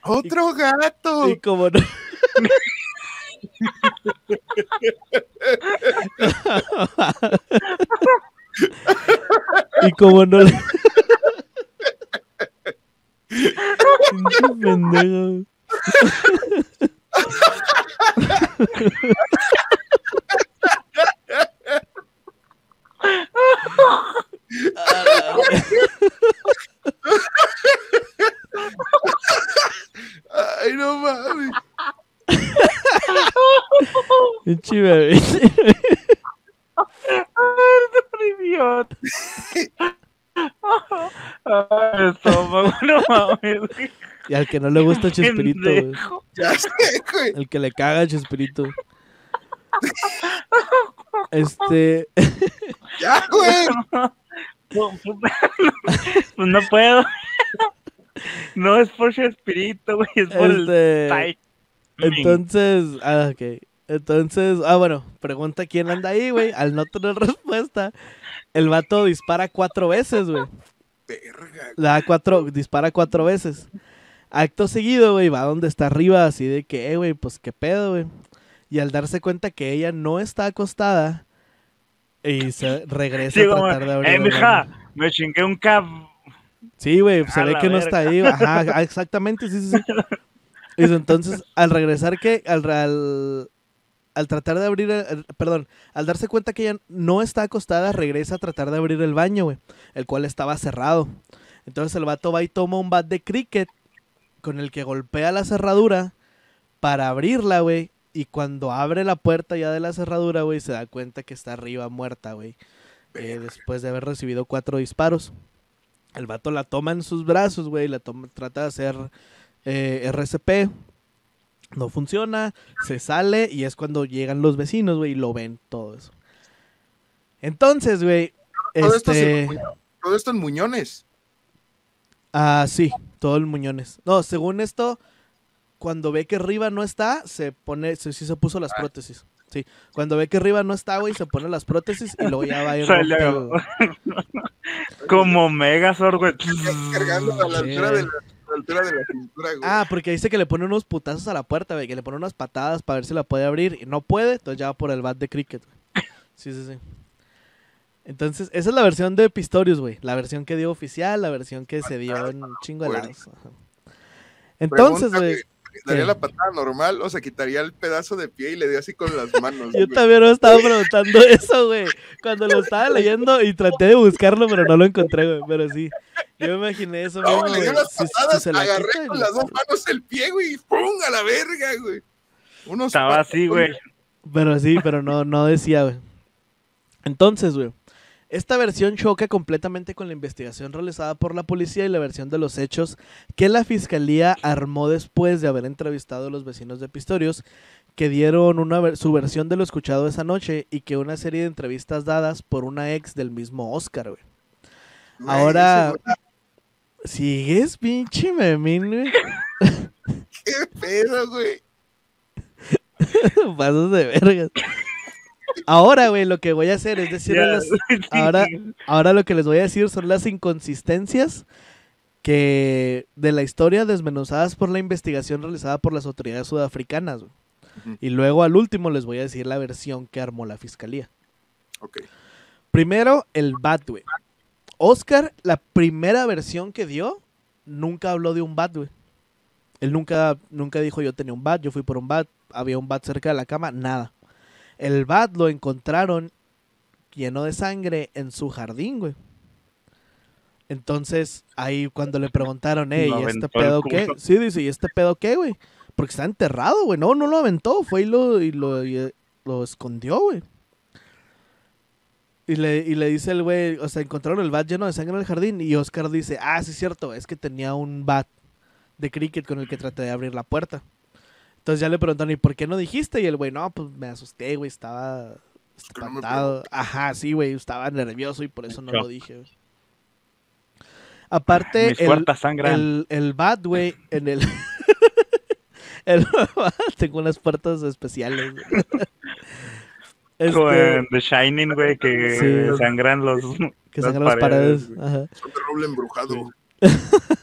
¡Otro gato! Y como no... y como no le... Pendejo. Ay, no mames. Pinche bebé. idiota. Ay, estómago, no mames. Y al que no le gusta Chespirito, güey. Ya sé, güey. El que le caga a Chespirito. Este. Ya, güey. No, Pues no puedo. No es por su espíritu, güey, es por Este. el Entonces. Ah, ok. Entonces. Ah, bueno. Pregunta quién anda ahí, güey. Al no tener respuesta, el vato dispara cuatro veces, güey. Verga. Da cuatro, dispara cuatro veces. Acto seguido, güey, va donde está arriba, así de que, eh, güey, pues qué pedo, güey. Y al darse cuenta que ella no está acostada, y se regresa Sí, a tratar de abrir. eh, mija, me chingué un cab. Sí, güey, se ve que no está ahí. Ajá, ah, exactamente, sí, sí, sí. Y entonces, al regresar que, al, al, al tratar de abrir, el- perdón, al darse cuenta que ella no está acostada, regresa a tratar de abrir el baño, güey, el cual estaba cerrado. Entonces el vato va y toma un bat de cricket con el que golpea la cerradura para abrirla, güey. Y cuando abre la puerta ya de la cerradura, güey, se da cuenta que está arriba muerta, güey. eh, después de haber recibido cuatro disparos. El vato la toma en sus brazos, güey, la toma, trata de hacer eh, RCP. No funciona, se sale y es cuando llegan los vecinos, güey, y lo ven todo eso. Entonces, güey, Todo esto, este... todo esto en muñones. Ah, sí, todo el muñones. No, según esto, cuando ve que Riva no está, se pone, sí, sí se puso las prótesis. Sí, cuando ve que Riva no está, güey, se pone las prótesis y luego ya va a ir el- Como Megazord, güey. Cargando a la altura de la, altura de la cintura, güey. Ah, porque dice que le pone unos putazos a la puerta, güey, que le pone unas patadas para ver si la puede abrir y no puede, entonces ya va por el bat de cricket. güey. Sí, sí, sí. Entonces, esa es la versión de Pistorius, güey. La versión que dio oficial, la versión que se dio en un chingo de lados. Entonces, güey, ¿Daría la patada normal o se quitaría el pedazo de pie y le dio así con las manos? Yo güey? también me estaba preguntando eso, güey. Cuando lo estaba leyendo y traté de buscarlo, pero no lo encontré, güey. Pero sí, yo me imaginé eso No, mismo, le dio güey. las Si- si patadas, se la agarré quita con la- las dos manos el pie, güey, y ¡pum! a la verga, güey. Unos Estaba así, güey. Pero sí, pero no, no decía, güey. Entonces, güey. Esta versión choca completamente con la investigación realizada por la policía y la versión de los hechos que la fiscalía armó después de haber entrevistado a los vecinos de Pistorius, que dieron una ver- su versión de lo escuchado esa noche y que una serie de entrevistas dadas por una ex del mismo Oscar, güey. Ahora, ¿sigues, pinche memín, güey? ¿Qué pedo, güey? Pasas de vergas. Ahora, güey, lo que voy a hacer es decirles Ya, ahora- Ahora lo que les voy a decir son las inconsistencias que de la historia desmenuzadas por la investigación realizada por las autoridades sudafricanas. Ujú. Y luego al último les voy a decir la versión que armó la fiscalía. Ok. Primero, el bat, güey. Oscar, la primera versión que dio, nunca habló de un bat, güey. Él nunca, nunca dijo yo tenía un bat, yo fui por un bat, había un bat cerca de la cama, nada. El bat lo encontraron lleno de sangre en su jardín, güey. Entonces, ahí cuando le preguntaron, ¿y este pedo qué? Sí, dice, ¿y este pedo qué, güey? Porque está enterrado, güey. No, no lo aventó, fue y lo, y lo, y, eh, lo escondió, güey. Y le, y le dice el güey, o sea, encontraron el bat lleno de sangre en el jardín. Y Oscar dice, ah, sí es cierto, es que tenía un bat de cricket con el que traté de abrir la puerta. Entonces ya le preguntaron, ¿y por qué no dijiste? Y el güey, no, pues me asusté, güey, estaba que no me espantado. Ajá, sí, güey, estaba nervioso y por eso no lo dije. Aparte, Mis el, puertas sangran. el, el bat, güey, en el... el bat, tengo unas puertas especiales. Este, en The Shining, güey, que Sí. sangran los. que las sacan las paredes. paredes, Ajá. Son de roble embrujado.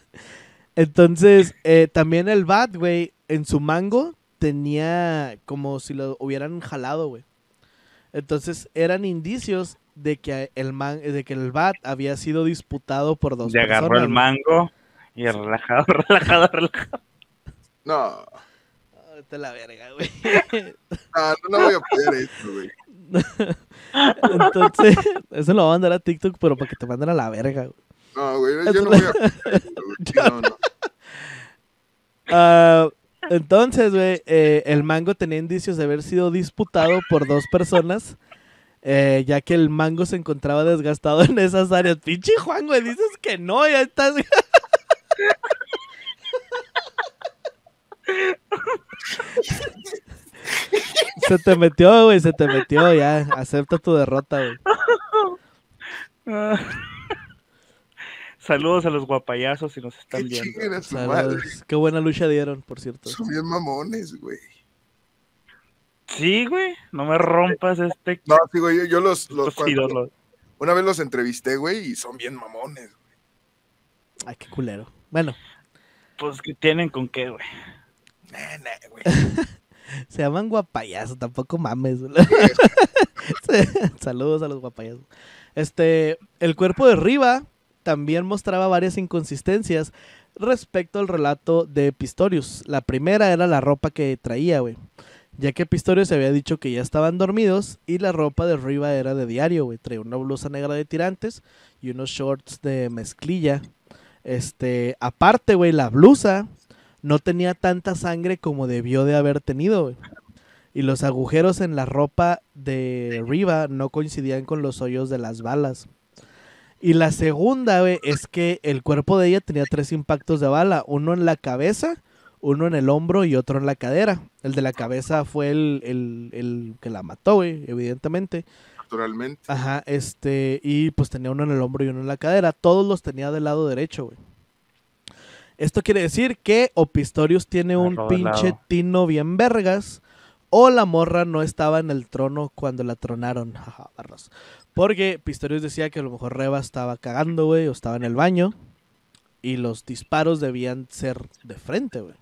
Entonces, eh, también el bat, güey, en su mango tenía como si lo hubieran jalado, güey. Entonces, eran indicios de que el man, de que el bat había sido disputado por dos Le agarró personas. el mango y relajado, relajado, relajado. No. Vete a la verga, güey. Ah, no, no voy a apoyar esto, güey. Entonces, eso lo voy a mandar a TikTok, pero para que te manden a la verga, güey. No, güey, yo no voy a apoyar esto, güey. No, no. Ah, entonces, güey, eh, el mango tenía indicios de haber sido disputado por dos personas, eh, ya que el mango se encontraba desgastado en esas áreas. Pinche Juan, güey, dices que no, ya estás. se te metió, güey, se te metió, ya. Acepta tu derrota, güey. Saludos a los guapayazos si nos están Qué viendo. a su madre. Qué buena lucha dieron, por cierto. Son bien mamones, güey. Sí, güey, no me rompas este. No, sí, güey, yo, yo los, los cuando- una vez los entrevisté, güey, y son bien mamones. Ay, qué culero. Bueno, Pues que tienen con qué, güey. Nah, nah, güey. se llaman guapayazos, tampoco mames. güey. Saludos a los guapayazos. Este, el cuerpo de Riva también mostraba varias inconsistencias respecto al relato de Pistorius. La primera era la ropa que traía, güey. Ya que Pistorius había dicho que ya estaban dormidos y la ropa de Riva era de diario, güey. Traía una blusa negra de tirantes y unos shorts de mezclilla. Este, aparte, güey, la blusa no tenía tanta sangre como debió de haber tenido. Y los agujeros en la ropa de Riva no coincidían con los hoyos de las balas. Y la segunda, güey, es que el cuerpo de ella tenía tres impactos de bala. Uno en la cabeza, uno en el hombro y otro en la cadera. El de la cabeza fue el, el- el que la mató, güey, evidentemente. Naturalmente. Ajá, este, y pues tenía uno en el hombro y uno en la cadera. Todos los tenía del lado derecho, güey. Esto quiere decir que o Pistorius tiene un pinche lado. tino bien vergas, o la morra no estaba en el trono cuando la tronaron. Jaja, barras. Porque Pistorius decía que a lo mejor Reba estaba cagando, güey, o estaba en el baño, y los disparos debían ser de frente, güey.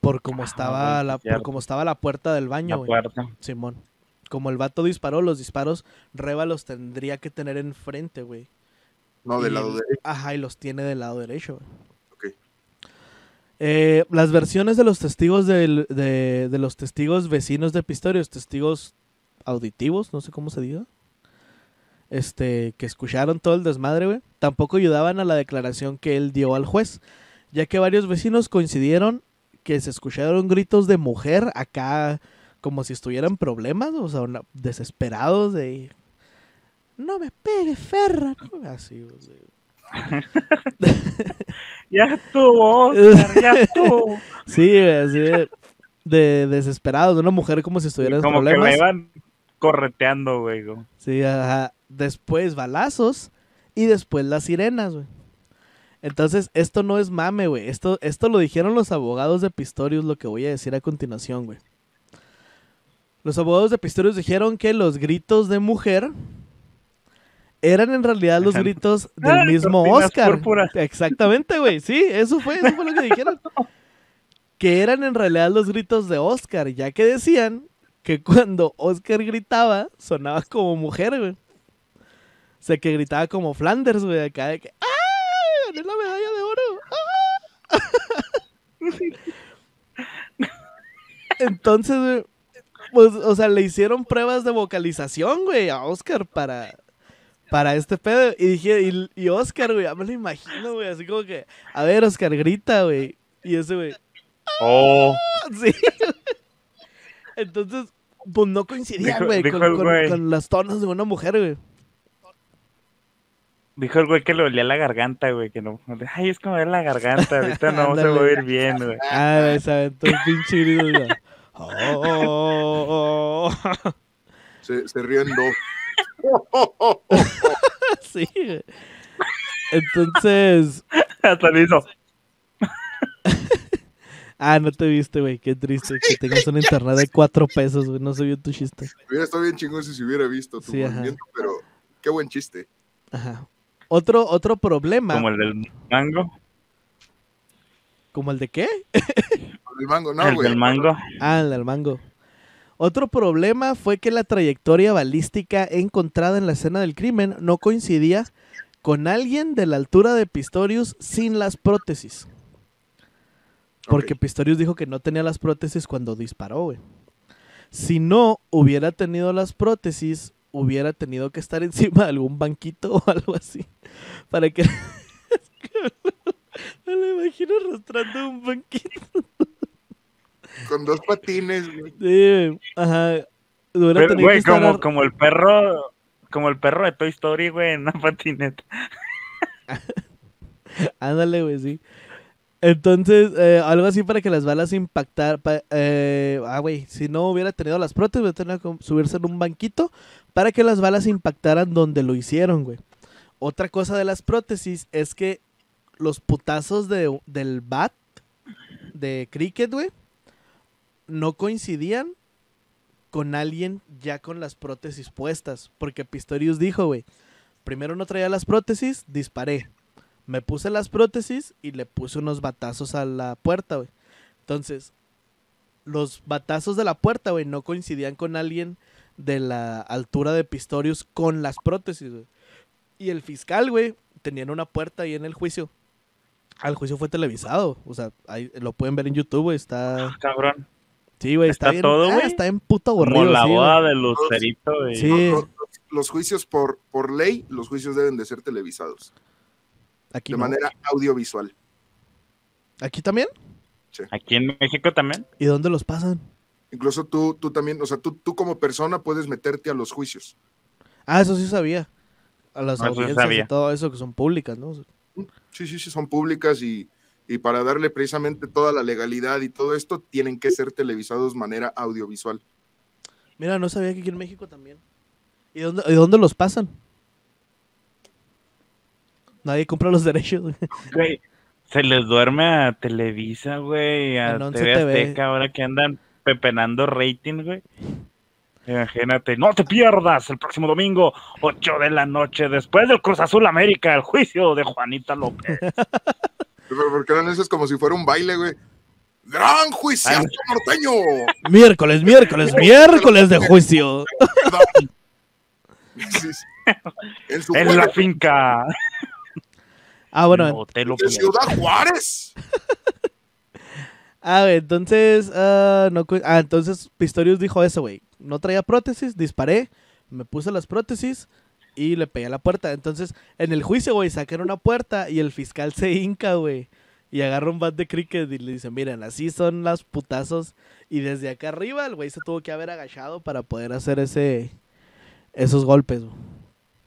Por como Ah, estaba la, cierto. por como estaba la puerta del baño, La güey. puerta. Simón. Como el vato disparó, los disparos, Reba los tendría que tener enfrente, güey. No, del lado derecho. Ajá, y los tiene del lado derecho. güey. Ok. Eh, las versiones de los testigos del- de, de los testigos vecinos de Pistorius, testigos auditivos, no sé cómo se diga. Este, que escucharon todo el desmadre, güey. Tampoco ayudaban a la declaración que él dio al juez, ya que varios vecinos coincidieron que se escucharon gritos de mujer acá como si estuvieran problemas, o sea, una- desesperados de no me pegues, ferra, ¿no? así, o sea. Ya estuvo, Oscar, ya estuvo. Sí, güey, así de, de desesperados, una mujer como si estuviera en Como que problemas. me iban correteando, güey. Sí, ajá. Después balazos y después las sirenas, güey. Entonces, esto no es mame, güey. Esto, esto lo dijeron los abogados de Pistorius, lo que voy a decir a continuación, güey. Los abogados de Pistorius dijeron que los gritos de mujer eran en realidad los gritos del Ah, mismo Oscar. Exactamente, güey. Sí, eso fue, eso fue lo que dijeron. Que eran en realidad los gritos de Oscar, ya que decían que cuando Oscar gritaba, sonaba como mujer, güey. O sea, que gritaba como Flanders, güey, acá de que ¡Ah! ¡Gané la medalla de oro! ¡Ah! Entonces, güey, pues, o sea, le hicieron pruebas de vocalización, güey, a Oscar para, para este pedo. Y dije, y, y Oscar, güey, ya me lo imagino, güey, así como que, a ver, Oscar, grita, güey. Y ese, güey, Oh, Sí. Entonces, pues no coincidían, Dijo- güey, con, las tonos de una mujer, güey. dijo el güey que le olía la garganta, güey. Que no. Ay, es como ver la garganta. Ahorita no se va a oír bien, güey. Ah, se aventó un pinche grito. güey. Oh, oh, oh. Se, se ríen dos. Sí, güey. Entonces, Hasta lo hizo. ah, no te viste, güey, qué triste que tengas un internet de cuatro pesos, güey, no se vio tu chiste. Hubiera estado bien chingón si se hubiera visto tu Sí, ajá. movimiento, pero qué buen chiste. Ajá. Otro, otro problema, Como el del mango. ¿como el de qué? El mango, no, el del mango. Ah, el del mango. Otro problema fue que la trayectoria balística encontrada en la escena del crimen no coincidía con alguien de la altura de Pistorius sin las prótesis. Porque Pistorius dijo que no tenía las prótesis cuando disparó, güey. Si no hubiera tenido las prótesis, hubiera tenido que estar encima de algún banquito o algo así. Para que... Me lo imagino arrastrando un banquito. Con dos patines, güey. Sí, ajá. Hubiera Pero, tenido que güey, estar como, ar- como el perro, como el perro de Toy Story, güey, en una patineta. Ándale, güey, sí. Entonces, eh, algo así para que las balas impactar. pa- eh, ah, güey, si no hubiera tenido las prótesis, hubiera tenido que subirse en un banquito para que las balas impactaran donde lo hicieron, güey. Otra cosa de las prótesis es que los putazos de, del bat de cricket, güey, no coincidían con alguien ya con las prótesis puestas. Porque Pistorius dijo, güey, primero no traía las prótesis, disparé. Me puse las prótesis y le puse unos batazos a la puerta, güey. Entonces, los batazos de la puerta, güey, no coincidían con alguien de la altura de Pistorius con las prótesis, güey. Y el fiscal, güey, tenían una puerta ahí en el juicio. Ah, el juicio fue televisado. O sea, ahí lo pueden ver en YouTube, güey. Está. Cabrón. Sí, güey. Está, ¿Está bien. todo, ah, güey? está en puto aburrido. Como la sí, güey. boda de Lucerito, güey. Sí. Los, los- los juicios por, por ley, los juicios deben de ser televisados. Aquí de no. manera audiovisual. ¿Aquí también? Aquí en México también. ¿Y dónde los pasan? Incluso tú, tú también, o sea, tú, tú como persona puedes meterte a los juicios. Ah, eso sí sabía. A las sí audiencias sabía. y todo eso que son públicas, ¿no? Sí, sí, sí, son públicas y, y para darle precisamente toda la legalidad y todo esto, tienen que ser televisados de manera audiovisual. Mira, no sabía que aquí en México también. ¿Y dónde, y dónde los pasan? Nadie compra los derechos. güey. Se les duerme a Televisa, güey, a En 11 TV TV. Azteca, ahora que andan pepenando rating, güey. Imagínate, no te pierdas el próximo domingo, 8 de la noche, después del Cruz Azul América, el juicio de Juanita López. Pero porque eran esos como si fuera un baile, güey. ¡Gran juiciazo norteño! miércoles, miércoles, miércoles de juicio. En en la finca. Ah, bueno. No te lo de. Ciudad Juárez. Ah, entonces. ah, no, cu- ah, entonces Pistorius dijo eso, güey. No traía prótesis, disparé, me puse las prótesis y le pegué a la puerta. Entonces, en el juicio, güey, sacan una puerta y el fiscal se hinca, güey. Y agarra un bat de cricket y le dice, miren, así son las putazos. Y desde acá arriba el güey se tuvo que haber agachado para poder hacer ese esos golpes.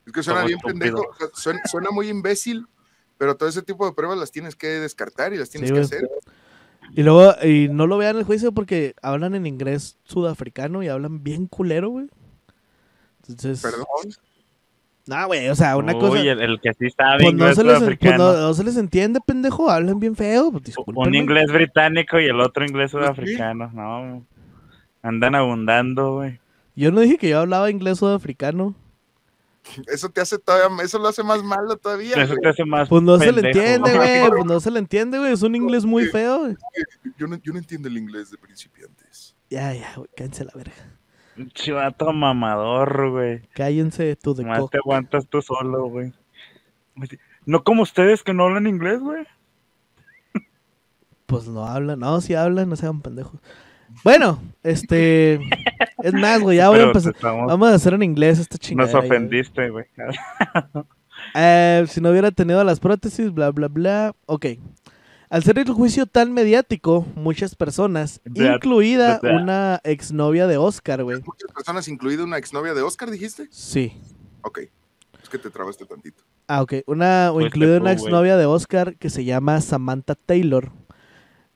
Es que suena Todo bien estúpido. pendejo, suena muy imbécil, pero todo ese tipo de pruebas las tienes que descartar y las tienes Sí, que hacer. Y luego, y no lo vean en el juicio porque hablan en inglés sudafricano y hablan bien culero, güey. Entonces, Perdón. no, güey, o sea, una Uy, cosa... el, el que sí sabe Pues no, inglés se les, pues no- no se les entiende, pendejo. Hablan bien feo. Pues, Un inglés británico y el otro inglés sí. sudafricano. No, andan abundando, güey. Yo no dije que yo hablaba inglés sudafricano. Eso te hace todavía, eso lo hace más malo todavía. Eso güey. te hace más Pues no se le entiende, güey. Pues no se le entiende, güey. Es un inglés muy feo. güey. Yo no, yo no entiendo el inglés de principiantes. Ya, ya, güey. Cállense la verga. Chivato mamador, güey. Cállense tú de Más te aguantas tú solo, güey. No como ustedes que no hablan inglés, güey. Pues no hablan. No, sí hablan. No sean pendejos. Bueno, este... Es más, güey. Ya voy a empezar. estamos- Vamos a hacer en inglés esta Nos chingada. güey. ofendiste, güey. Eh, si no hubiera tenido las prótesis, bla, bla, bla. Ok. Al ser el juicio tan mediático, muchas personas, incluida una exnovia de Oscar, güey. Muchas personas, incluida una exnovia de Oscar, dijiste. Sí. Ok. Es que te trabaste tantito. Ah, ok. Una, o Fuiste incluida una exnovia de Oscar que se llama Samantha Taylor.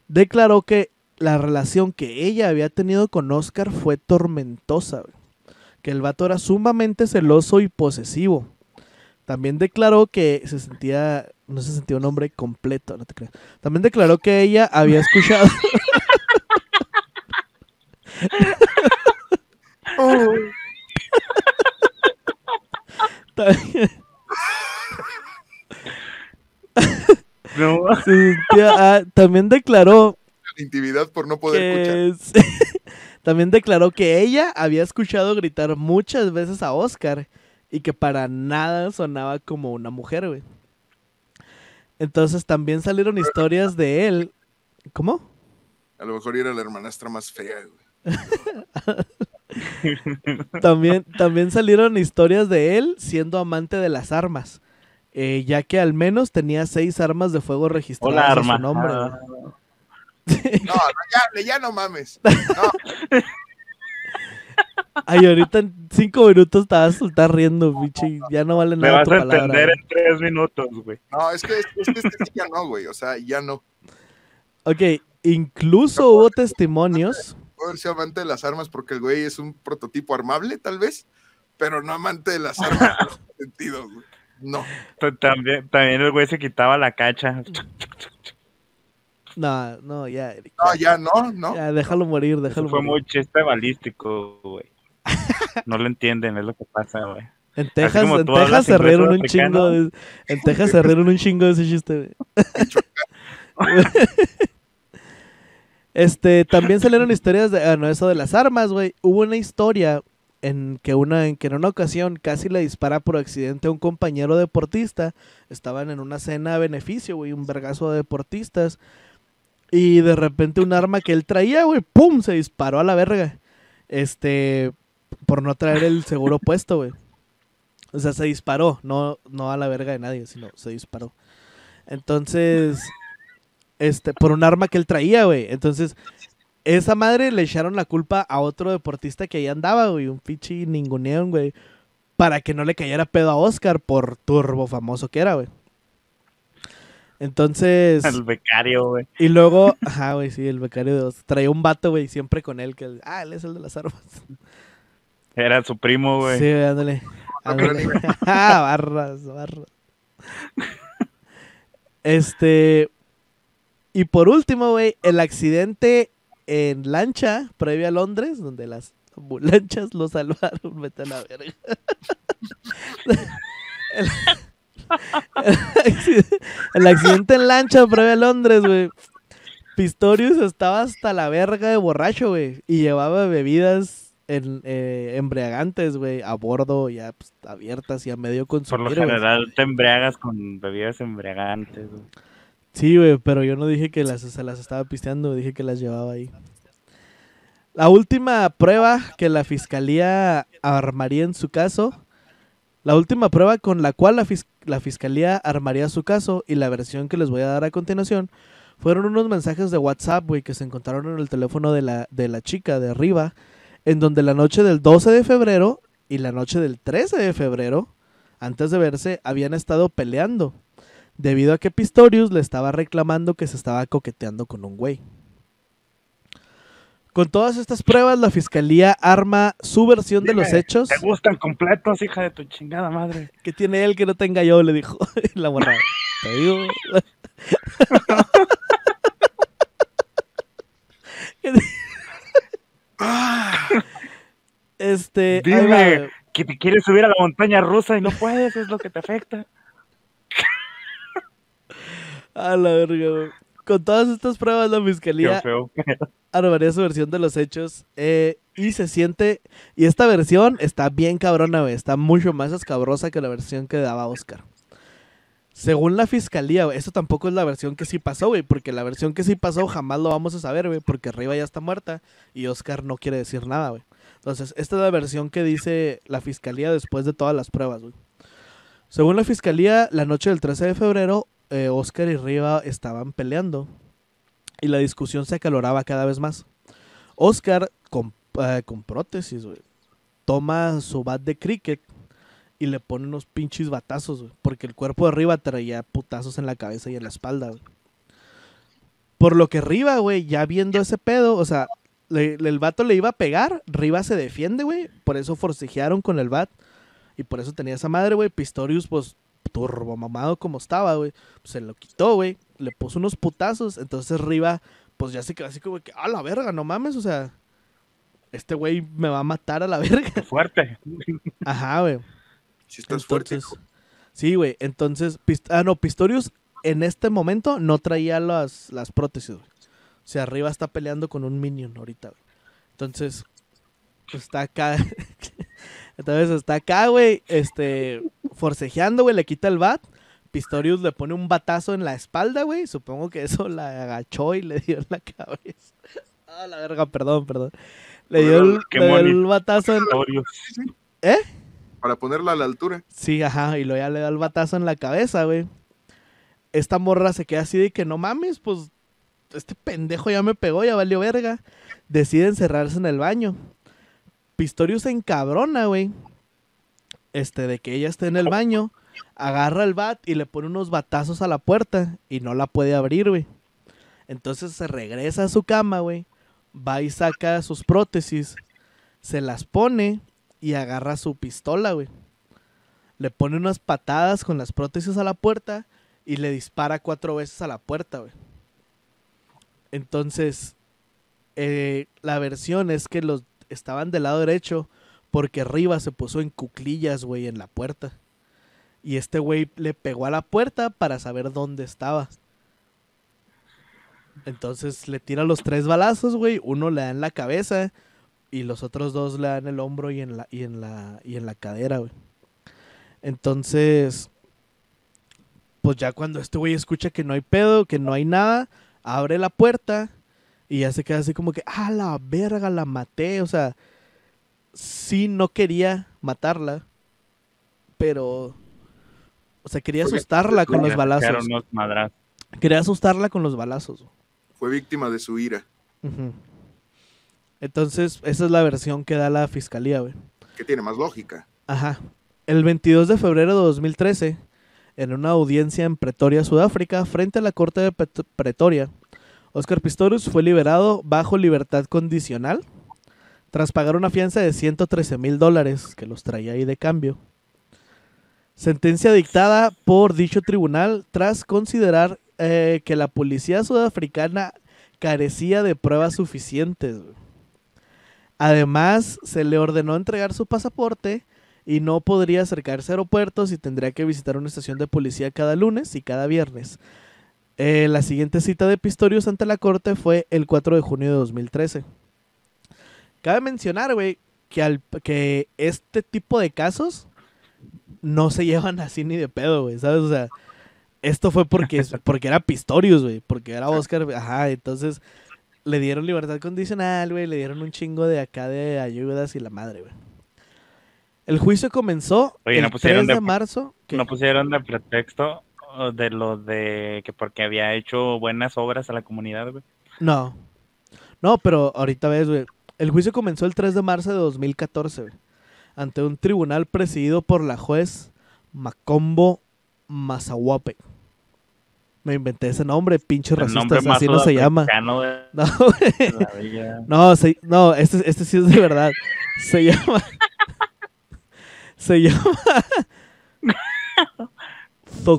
Declaró que la relación que ella había tenido con Oscar fue tormentosa. Que el vato era sumamente celoso y posesivo. También declaró que se sentía, no se sentía un hombre completo, no te creas. También declaró que ella había escuchado, también- No, se sentía- ah, también declaró La intimidad por no poder escuchar. también declaró que ella había escuchado gritar muchas veces a Oscar y que para nada sonaba como una mujer, güey. Entonces también salieron historias de él. ¿Cómo? A lo mejor era la hermanastra más fea, güey. También, también salieron historias de él siendo amante de las armas. eh, ya que al menos tenía seis armas de fuego registradas Hola, a su nombre. güey. No, no, ya, ya no mames. No, Ay, ahorita en cinco minutos te vas a soltar riendo, bichi. Ya no vale Me nada vas tu a palabra. entender güey. en tres minutos, güey. no, es que, es que este sí ya no, güey. O sea, ya no. Ok, incluso hubo testimonios. Puede ser amante de las armas porque el güey es un prototipo armable, tal vez, pero no amante de las armas en sentido, güey. No. También, también el güey se quitaba la cacha. No, no, ya, Eric. No, ya no, no. Ya, déjalo morir, Eso déjalo fue morir. muy chiste balístico, güey. No lo entienden, es lo que pasa, güey. En Texas, en Texas se rieron un africano. chingo. de- en Texas se rieron un chingo de ese chiste, güey. Este, también salieron historias de, ah, no, eso de las armas, güey. Hubo una historia en que una, en que en una ocasión casi le dispara por accidente a un compañero deportista. Estaban en una cena a beneficio, güey, un vergazo de deportistas. Y de repente un arma que él traía, güey, ¡pum! se disparó a la verga. Este, por no traer el seguro puesto, güey. O sea, se disparó, no, no a la verga de nadie, sino se disparó. Entonces, este, por un arma que él traía, güey. Entonces, esa madre le echaron la culpa a otro deportista que ahí andaba, güey, un pichi ninguneón, güey, para que no le cayera pedo a Oscar por turbo famoso que era, güey. Entonces, El becario, güey. y luego, ajá, güey, sí, el becario de Oscar. Traía un vato, güey, siempre con él, que, ah, él es el de las armas. Era su primo, güey. Sí, güey, ándale. Ah, ándale. Ah, barras, barras. Este. Y por último, güey, el accidente en lancha previo a Londres, donde las ambulancias lo salvaron. Vete a la verga. el, el accidente, en lancha previo a Londres, güey. Pistorius estaba hasta la verga de borracho, güey. Y llevaba bebidas en- eh, embriagantes, güey, a bordo, ya pues, abiertas y a medio Por consumir. lo güey. general te embriagas con bebidas embriagantes, güey. Sí, güey, pero yo no dije que las, se las estaba pisteando, dije que las llevaba ahí. La última prueba que la fiscalía armaría en su caso, la última prueba con la cual la, la fiscalía armaría su caso y la versión que les voy a dar a continuación, fueron unos mensajes de WhatsApp, güey, que se encontraron en el teléfono de la, de la chica de arriba, en donde la noche del 12 de febrero y la noche del 13 de febrero, antes de verse, habían estado peleando debido a que Pistorius le estaba reclamando que se estaba coqueteando con un güey. Con todas estas pruebas, la fiscalía arma su versión de los hechos. ¿Te gustan completos, hija de tu chingada madre? que tiene él que no tenga yo? Le dijo la morra. Te digo. Este. Dime. Que te quieres subir a la montaña rusa y no puedes, es lo que te afecta. A la verga. Con todas estas pruebas, la fiscalía armaría su versión de los hechos. eh, y se siente. Y esta versión está bien cabrona, güey. Está mucho más escabrosa que la versión que daba Oscar. Según la fiscalía, güey, eso tampoco es la versión que sí pasó, güey. Porque la versión que sí pasó jamás lo vamos a saber, güey. Porque arriba ya está muerta y Oscar no quiere decir nada, güey. Entonces, esta es la versión que dice la fiscalía después de todas las pruebas, güey. Según la fiscalía, la noche del 13 de febrero, eh, Oscar y Riva estaban peleando y la discusión se acaloraba cada vez más. Oscar, con, eh, prótesis, toma su bat de cricket y le pone unos pinches batazos, porque el cuerpo de Riva traía putazos en la cabeza y en la espalda. Por lo que Riva, güey, ya viendo ese pedo, o sea, el vato le iba a pegar, Riva se defiende, güey, por eso forcejearon con el bat y por eso tenía esa madre, güey. Pistorius, pues, turbo mamado como estaba, güey, pues, se lo quitó, güey, le puso unos putazos, entonces Riva, pues ya se quedó así como que, a la verga, no mames, o sea, este güey me va a matar a la verga. Fuerte. Ajá, güey. si estás fuerte. Entonces, sí, güey. Entonces, Pist- ah, no, Pistorius en este momento no traía las, las prótesis, güey. O sea, arriba está peleando con un minion ahorita, güey. Entonces, pues, está acá. Entonces está acá, güey, este, forcejeando, güey, le quita el bat. Pistorius le pone un batazo en la espalda, güey. Supongo que eso la agachó y le dio en la cabeza. Ah, la verga, perdón, perdón. Le dio el, le dio el batazo en... ¿Eh? Para ponerla a la altura. Sí, ajá, y luego ya le da el batazo en la cabeza, güey. Esta morra se queda así de que no mames, pues este pendejo ya me pegó, ya valió verga. Decide encerrarse en el baño. Pistorius se encabrona, güey. Este, de que ella esté en el baño, agarra el bat y le pone unos batazos a la puerta y no la puede abrir, güey. Entonces se regresa a su cama, güey. Va y saca sus prótesis, se las pone y agarra su pistola, güey. Le pone unas patadas con las prótesis a la puerta y le dispara cuatro veces a la puerta, güey. Entonces, eh, la versión es que los estaban del lado derecho porque arriba se puso en cuclillas, güey, en la puerta. Y este güey le pegó a la puerta para saber dónde estaba. Entonces le tira los tres balazos, güey. Uno le da en la cabeza y los otros dos le dan el hombro y en la, y en la, y en la cadera, güey. Entonces, pues ya cuando este güey escucha que no hay pedo, que no hay nada, abre la puerta y ya se queda así como que, ah, la verga, la maté. O sea, sí no quería matarla, pero, o sea, quería Porque- asustarla con los balazos. Quería asustarla con los balazos. Fue víctima de su ira. Entonces, esa es la versión que da la fiscalía, güey. Que tiene más lógica. Ajá. El 22 de febrero de 2013, en una audiencia en Pretoria, Sudáfrica, frente a la corte de Pet- Pretoria, Oscar Pistorius fue liberado bajo libertad condicional tras pagar una fianza de 113 mil dólares, que los traía ahí de cambio. Sentencia dictada por dicho tribunal tras considerar eh, que la policía sudafricana carecía de pruebas suficientes. Además, se le ordenó entregar su pasaporte y no podría acercarse a aeropuertos y tendría que visitar una estación de policía cada lunes y cada viernes. Eh, la siguiente cita de Pistorius ante la corte fue el 4 de junio de 2013. Cabe mencionar, güey, que, al- que este tipo de casos no se llevan así ni de pedo, güey, ¿sabes? O sea, esto fue porque, porque era Pistorius, güey, porque era Oscar, ajá, entonces le dieron libertad condicional, güey, le dieron un chingo de acá de ayudas y la madre, güey. El juicio comenzó Oye, el ¿no pusieron 3 de, de- marzo. ¿qué? No pusieron de pretexto de lo de que porque había hecho buenas obras a la comunidad, güey. No. No, pero ahorita ves, güey. El juicio comenzó el 3 de marzo de 2014, güey, ante un tribunal presidido por la juez Macombo Mazahuape. Me inventé ese nombre, pinche racista, así no se llama. de No. No, se- no este, este sí es de verdad. Se llama. se llama.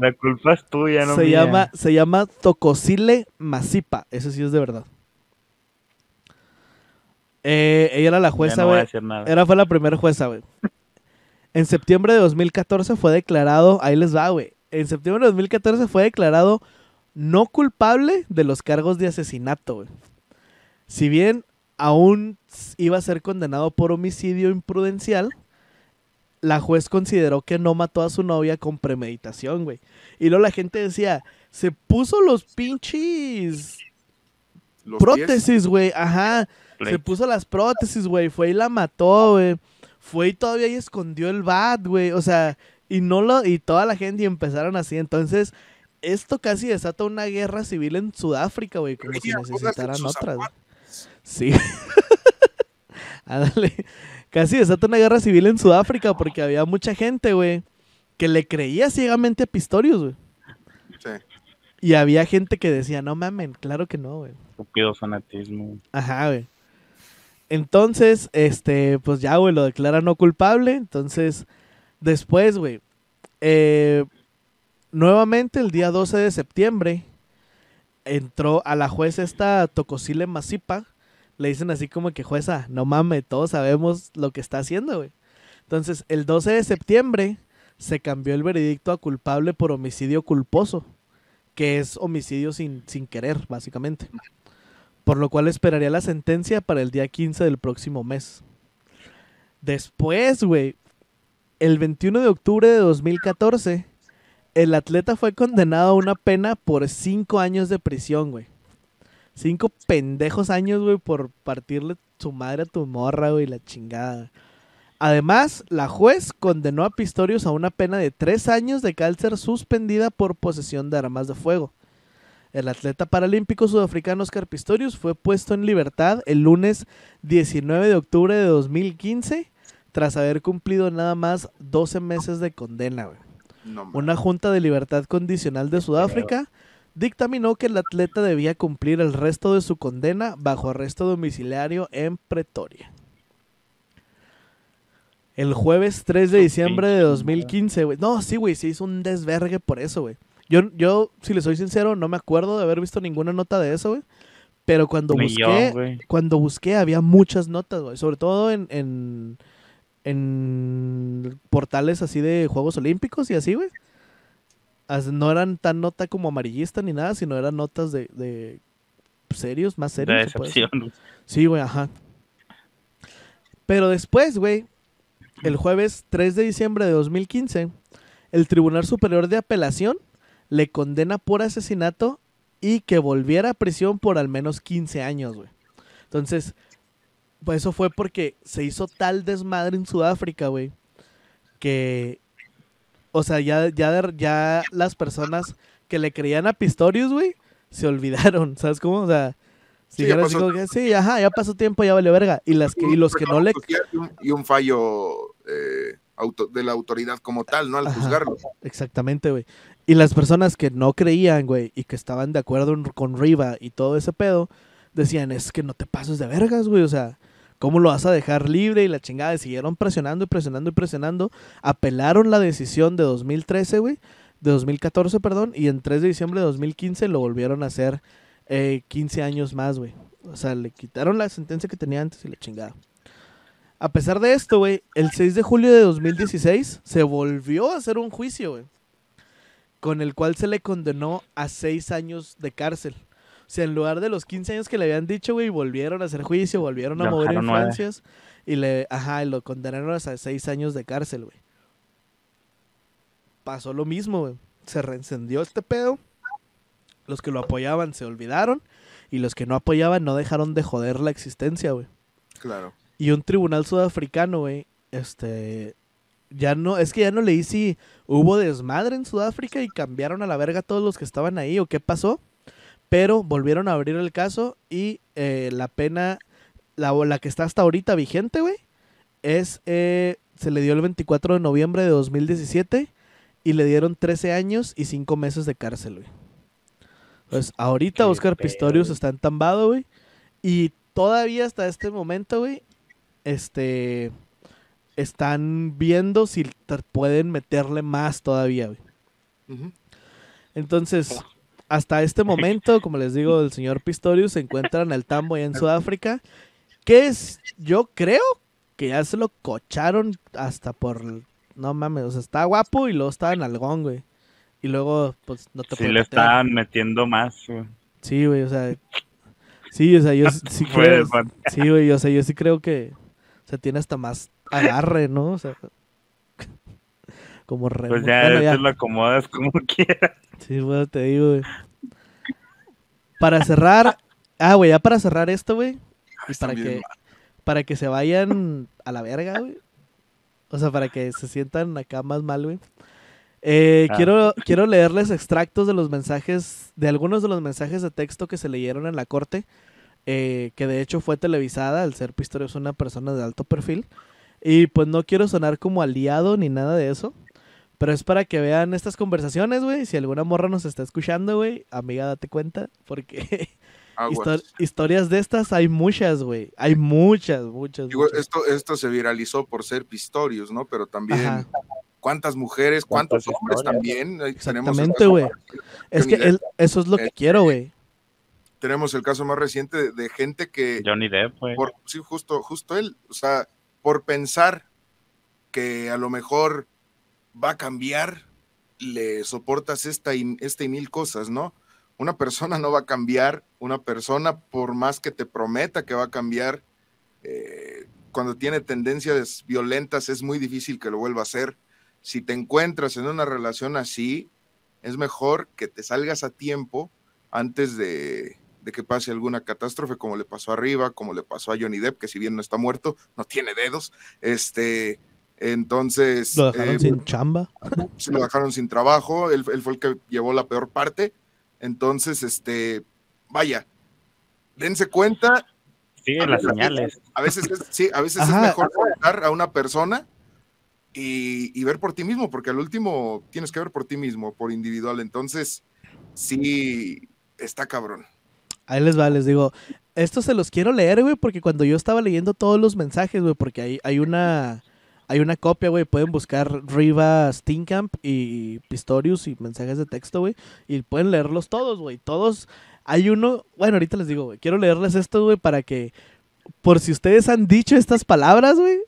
La culpa es tuya, no se mía. llama, se llama Tocosile Masipa. Ese sí es de verdad. Eh, ella era la jueza, no güey. nada. Era fue la primera jueza, güey. En septiembre de 2014 fue declarado, ahí les va, güey. En septiembre de 2014 fue declarado no culpable de los cargos de asesinato, güey. Si bien aún iba a ser condenado por homicidio imprudencial, la juez consideró que no mató a su novia con premeditación, güey. Y luego la gente decía, se puso los pinches Los prótesis, güey, ajá. Se puso las prótesis, güey. Fue y la mató, güey. Fue y todavía y escondió el bat, güey. O sea, y no lo. Y toda la gente y empezaron así. Entonces, esto casi desata una guerra civil en Sudáfrica, güey. Como si necesitaran otras. Sí. Ándale. Casi desata una guerra civil en Sudáfrica porque había mucha gente, güey, que le creía ciegamente a Pistorius, güey. Sí. Y había gente que decía, no mamen, claro que no, güey. Estúpido fanatismo. Ajá, güey. Entonces, este, pues ya, güey, lo declara no culpable. Entonces, después, güey, eh, nuevamente el día 12 de septiembre, entró a la jueza esta Tocosile Masipa. Le dicen así como que, jueza, no mames, todos sabemos lo que está haciendo, güey. Entonces, el 12 de septiembre se cambió el veredicto a culpable por homicidio culposo, que es homicidio sin, sin querer, básicamente por lo cual esperaría la sentencia para el día 15 del próximo mes. Después, güey, el 21 de octubre de 2014, el atleta fue condenado a una pena por cinco años de prisión, güey. Cinco pendejos años, güey, por partirle su madre a tu morra, güey, la chingada. Además, la juez condenó a Pistorius a una pena de tres años de cárcel suspendida por posesión de armas de fuego. El atleta paralímpico sudafricano Oscar Pistorius fue puesto en libertad el lunes 19 de octubre de 2015 tras haber cumplido nada más 12 meses de condena. No. Una junta de libertad condicional de Sudáfrica dictaminó que el atleta debía cumplir el resto de su condena bajo arresto domiciliario en Pretoria. El jueves 3 de diciembre de pinche 2015, güey. No, sí, güey, se hizo un desvergue por eso, güey. Yo, yo, si le soy sincero, no me acuerdo de haber visto ninguna nota de eso, güey. Pero cuando busqué, cuando busqué había muchas notas, güey. Sobre todo en, en, en portales así de Juegos Olímpicos y así, güey. No eran tan nota como amarillista ni nada, sino eran notas de, de serios, más De serios. decir. decepción. Sí, güey, ajá. Pero después, güey, el jueves 3 de diciembre de 2015, el Tribunal Superior de Apelación le condena por asesinato y que volviera a prisión por al menos 15 años, güey. Entonces, pues eso fue porque se hizo tal desmadre en Sudáfrica, güey, que, o sea, ya, ya, ya las personas que le creían a Pistorius, güey, se olvidaron, ¿sabes cómo? O sea, Sí, dijeron ya pasó que, sí, ajá, ya pasó tiempo, ya vale verga. Y, las que, y los que no le... Y un, y un fallo eh, auto- de la autoridad como tal, ¿no? Al Ajá. juzgarlo. Exactamente, güey. Y las personas que no creían, güey, y que estaban de acuerdo con Riva y todo ese pedo, decían, es que no te pases de vergas, güey. O sea, ¿cómo lo vas a dejar libre? Y la chingada, siguieron presionando y presionando y presionando. Apelaron la decisión de 2013, güey, de 2014, perdón, y en 3 de diciembre de 2015 lo volvieron a hacer eh, 15 años más, güey. O sea, le quitaron la sentencia que tenía antes y la chingada. A pesar de esto, güey, el 6 de julio de 2016 se volvió a hacer un juicio, güey. Con el cual se le condenó a 6 años de cárcel. Sea, en lugar de los 15 años que le habían dicho, güey, volvieron a hacer juicio, volvieron a Le mover influencias. Y le, ajá, y lo condenaron a 6 años de cárcel, güey. Pasó lo mismo, güey. Se reencendió este pedo. Los que lo apoyaban se olvidaron. Y los que no apoyaban no dejaron de joder la existencia, güey. Claro. Y un tribunal sudafricano, güey, este, ya no, es que ya no leí si hubo desmadre en Sudáfrica y cambiaron a la verga a todos los que estaban ahí o qué pasó, pero volvieron a abrir el caso y eh, la pena, la, la que está hasta ahorita vigente, güey, es, eh, se le dio el 24 de noviembre de 2017 y le dieron 13 años y 5 meses de cárcel, güey. Entonces, ahorita Qué Oscar pedo, Pistorius güey. está entambado, güey, y todavía hasta este momento, güey, este están viendo si pueden meterle más todavía, güey. Entonces, hasta este momento, como les digo, el señor Pistorius se encuentra en el tambo allá en Sudáfrica, que es, yo creo que ya se lo cocharon hasta por, no mames, o sea, está guapo y luego está en algón, güey. Y luego, pues, no te Sí le meter. estaban metiendo más. güey. Sí, güey, o sea, sí, o sea, yo sí creo, sí, güey, o sea, yo sí creo que, o sea, tiene hasta más agarre, ¿no? O sea, como re... Pues ya, bueno, ya. te lo acomodas como quieras. Sí, bueno, te digo, güey. Para cerrar, ah, güey, ya para cerrar esto, güey, y Están para que, mal. para que se vayan a la verga, güey. O sea, para que se sientan acá más mal, güey. Eh, Ah. quiero, quiero leerles extractos de los mensajes, de algunos de los mensajes de texto que se leyeron en la corte, eh, que de hecho fue televisada, al ser Pistorius una persona de alto perfil. Y pues no quiero sonar como aliado ni nada de eso. Pero es para que vean estas conversaciones, güey. Si alguna morra nos está escuchando, güey, amiga, date cuenta. Porque histor- historias de estas hay muchas, güey. Hay muchas, muchas. Digo, muchas. esto, esto se viralizó por ser Pistorius, ¿no? Pero también, Ajá. ¿cuántas mujeres, cuántos ¿Cuántas hombres también? Exactamente, güey. Es que eso es lo que Eh, quiero, güey. Tenemos el caso más reciente de, de gente que, Johnny Depp, güey. por, sí, justo, justo él, o sea, por pensar que a lo mejor va a cambiar, le soportas esta y, esta y mil cosas, ¿no? Una persona no va a cambiar, una persona por más que te prometa que va a cambiar, eh, cuando tiene tendencias violentas es muy difícil que lo vuelva a hacer. Si te encuentras en una relación así, es mejor que te salgas a tiempo antes de, de que pase alguna catástrofe, como le pasó arriba, como le pasó a Johnny Depp, que si bien no está muerto, no tiene dedos. Este, entonces. Lo dejaron eh, sin chamba. se lo dejaron sin trabajo, él, él fue el que llevó la peor parte. Entonces, este, vaya, dense cuenta. Siguen las señales. A veces es, sí, a veces Ajá. es mejor soltar a una persona y, y ver por ti mismo, porque al último tienes que ver por ti mismo, por individual. Entonces, sí, está cabrón. Ahí les va, les digo. Esto se los quiero leer, güey, porque cuando yo estaba leyendo todos los mensajes, güey, porque hay, hay una hay una copia, güey, pueden buscar Riva Steenkamp y Pistorius y mensajes de texto, güey, y pueden leerlos todos, güey. Todos, hay uno, bueno, ahorita les digo, güey, quiero leerles esto, güey, para que, por si ustedes han dicho estas palabras, güey,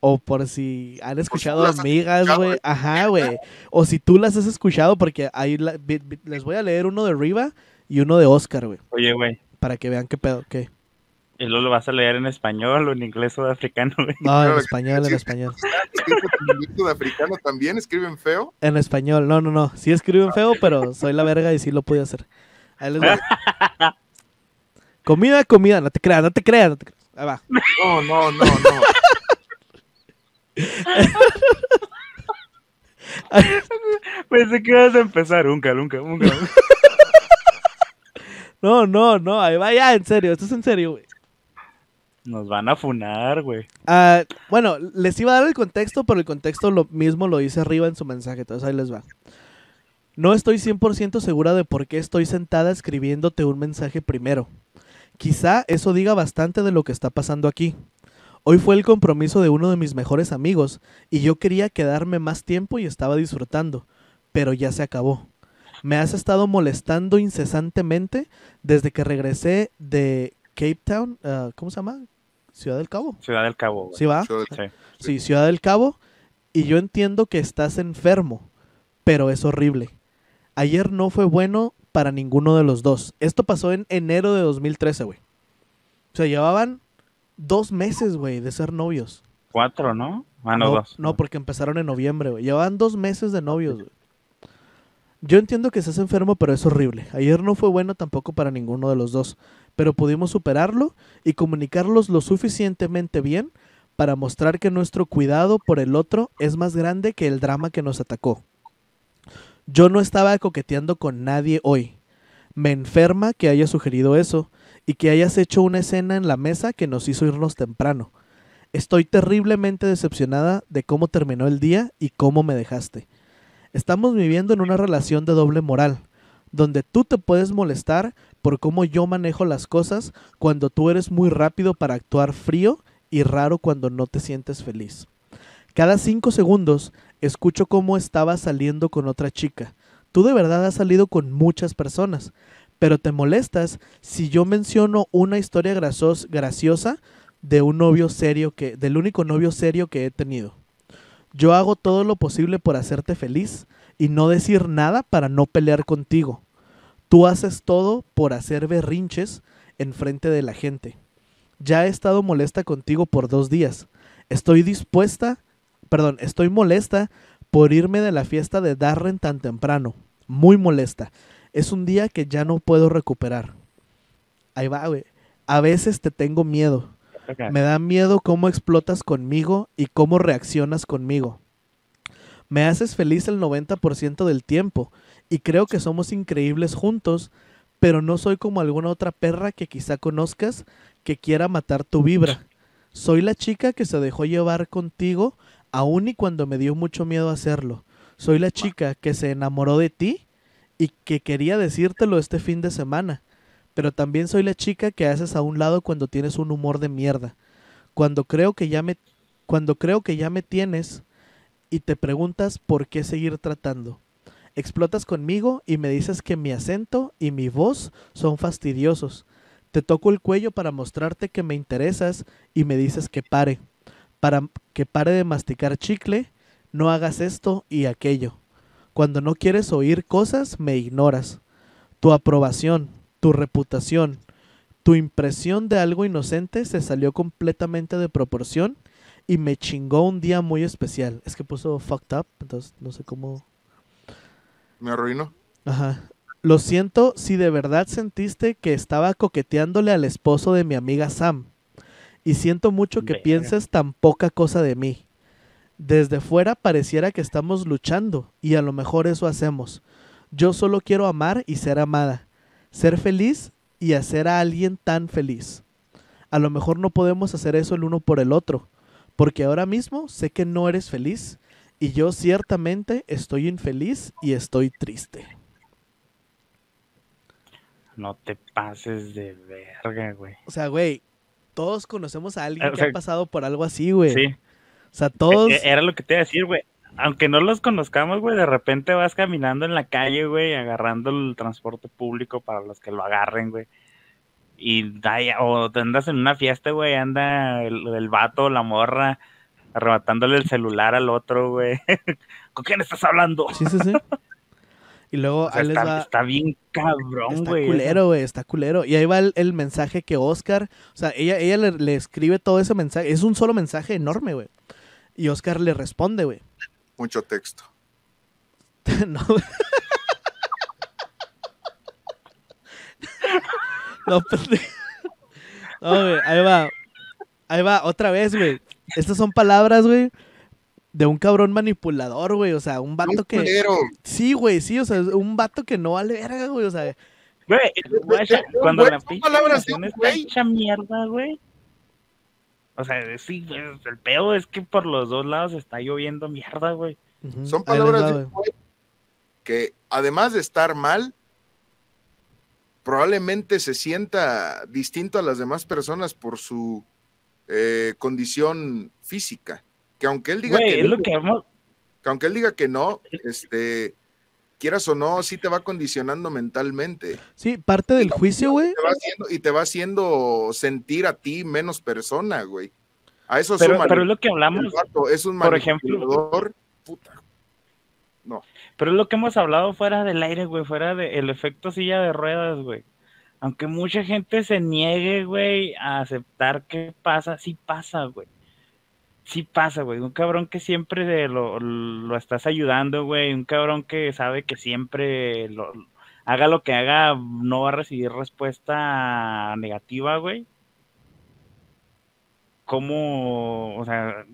o por si han escuchado amigas, güey, ajá, güey, o si tú las has escuchado, porque ahí la- les voy a leer uno de Riva y uno de Oscar, güey, Oye, güey, para que vean qué pedo, qué. ¿Y luego lo vas a leer en español o en inglés sudafricano, güey? No, en español, en español. Escriben en sudafricano también, escriben feo. En español, no, no, no. Sí escriben feo, pero soy la verga y sí lo pude hacer. Ahí les voy. comida, comida, no te creas, no te creas, no te creas. Ahí va. No, no, no, no. Pensé que ibas a empezar, nunca, nunca, nunca. No, no, no, ahí va ya, en serio, esto es en serio, güey. Nos van a funar, güey. Ah, bueno, les iba a dar el contexto, pero el contexto lo mismo lo dice arriba en su mensaje, entonces ahí les va. No estoy 100% segura de por qué estoy sentada escribiéndote un mensaje primero. Quizá eso diga bastante de lo que está pasando aquí. Hoy fue el compromiso de uno de mis mejores amigos y yo quería quedarme más tiempo y estaba disfrutando, pero ya se acabó. Me has estado molestando incesantemente desde que regresé de Cape Town, ah, ¿cómo se llama? Ciudad del Cabo. Ciudad del Cabo, güey. ¿Sí va? Sí. Sí, Ciudad del Cabo. Y yo entiendo que estás enfermo, pero es horrible. Ayer no fue bueno para ninguno de los dos. Esto pasó en enero de 2013, güey. O sea, llevaban dos meses, güey, de ser novios. Cuatro, ¿no? Ah, no, no, dos. no, porque empezaron en noviembre, güey. Llevaban dos meses de novios, güey. Yo entiendo que estás enfermo, pero es horrible. Ayer no fue bueno tampoco para ninguno de los dos, pero pudimos superarlo y comunicarlos lo suficientemente bien para mostrar que nuestro cuidado por el otro es más grande que el drama que nos atacó. Yo no estaba coqueteando con nadie hoy. Me enferma que hayas sugerido eso y que hayas hecho una escena en la mesa que nos hizo irnos temprano. Estoy terriblemente decepcionada de cómo terminó el día y cómo me dejaste. Estamos viviendo en una relación de doble moral, donde tú te puedes molestar por cómo yo manejo las cosas cuando tú eres muy rápido para actuar frío y raro cuando no te sientes feliz. Cada cinco segundos escucho cómo estabas saliendo con otra chica. Tú de verdad has salido con muchas personas, pero te molestas si yo menciono una historia graciosa de un novio serio que, del único novio serio que he tenido. Yo hago todo lo posible por hacerte feliz y no decir nada para no pelear contigo. Tú haces todo por hacer berrinches en frente de la gente. Ya he estado molesta contigo por dos días. Estoy dispuesta, perdón, estoy molesta por irme de la fiesta de Darren tan temprano. Muy molesta. Es un día que ya no puedo recuperar. Ahí va, güey. A veces te tengo miedo. Me da miedo cómo explotas conmigo y cómo reaccionas conmigo. Me haces feliz el 90% del tiempo y creo que somos increíbles juntos, pero no soy como alguna otra perra que quizá conozcas que quiera matar tu vibra. Soy la chica que se dejó llevar contigo aun y cuando me dio mucho miedo hacerlo. Soy la chica que se enamoró de ti y que quería decírtelo este fin de semana. Pero también soy la chica que haces a un lado cuando tienes un humor de mierda. Cuando creo que ya me cuando creo que ya me tienes y te preguntas por qué seguir tratando. Explotas conmigo y me dices que mi acento y mi voz son fastidiosos. Te toco el cuello para mostrarte que me interesas y me dices que pare. Para que pare de masticar chicle, no hagas esto y aquello. Cuando no quieres oír cosas, me ignoras. Tu aprobación, tu reputación, tu impresión de algo inocente se salió completamente de proporción y me chingó un día muy especial. Es que puso fucked up, entonces no sé cómo. Me arruinó. Ajá. Lo siento si de verdad sentiste que estaba coqueteándole al esposo de mi amiga Sam. Y siento mucho que pienses tan poca cosa de mí. Desde fuera pareciera que estamos luchando y a lo mejor eso hacemos. Yo solo quiero amar y ser amada, ser feliz y hacer a alguien tan feliz. A lo mejor no podemos hacer eso el uno por el otro, porque ahora mismo sé que no eres feliz y yo ciertamente estoy infeliz y estoy triste. No te pases de verga, güey. O sea, güey, todos conocemos a alguien O que ha pasado por algo así, güey. Sí. O sea, todos... E- Era lo que te iba a decir, güey. Aunque no los conozcamos, güey, de repente vas caminando en la calle, güey, agarrando el transporte público para los que lo agarren, güey. Y da- o te andas en una fiesta, güey, anda el, el vato o la morra arrebatándole el celular al otro, güey. ¿Con quién estás hablando? Sí, sí, sí. Y luego O sea, ahí les está, va... está bien cabrón, Está güey. culero, güey, está culero. Y ahí va el, el mensaje que Oscar, o sea, ella, ella le, le escribe todo ese mensaje, es un solo mensaje enorme, güey. Y Oscar le responde, güey. Mucho texto. no. no, pendejo. No, güey, ahí va. Ahí va, otra vez, güey. Estas son palabras, güey, de un cabrón manipulador, güey. O sea, un vato Un que... culero. Sí, güey, sí, o sea, un vato que no vale verga, güey. O sea, Güey, cuando la pinche hecha mierda, güey. O sea, sí, güey, el pedo es que por los dos lados está lloviendo mierda, güey. Son palabras va, de güey que además de estar mal, probablemente se sienta distinto a las demás personas por su eh, condición física. Que aunque él diga que, no, que que aunque él diga que no, este, quieras o no, sí te va condicionando mentalmente. Sí, parte del juicio, güey. Y te va haciendo sentir a ti menos persona, güey. A eso Pero, súmale, pero es lo que hablamos, vato es un por ejemplo. puta. Pero es lo que hemos hablado fuera del aire, güey, fuera del efecto silla de ruedas, güey. Aunque mucha gente se niegue, güey, a aceptar que pasa, sí pasa, güey. Sí pasa, güey. Un cabrón que siempre de lo, lo estás ayudando, güey. Un cabrón que sabe que siempre lo, haga lo que haga, no va a recibir respuesta negativa, güey. ¿Cómo, o sea,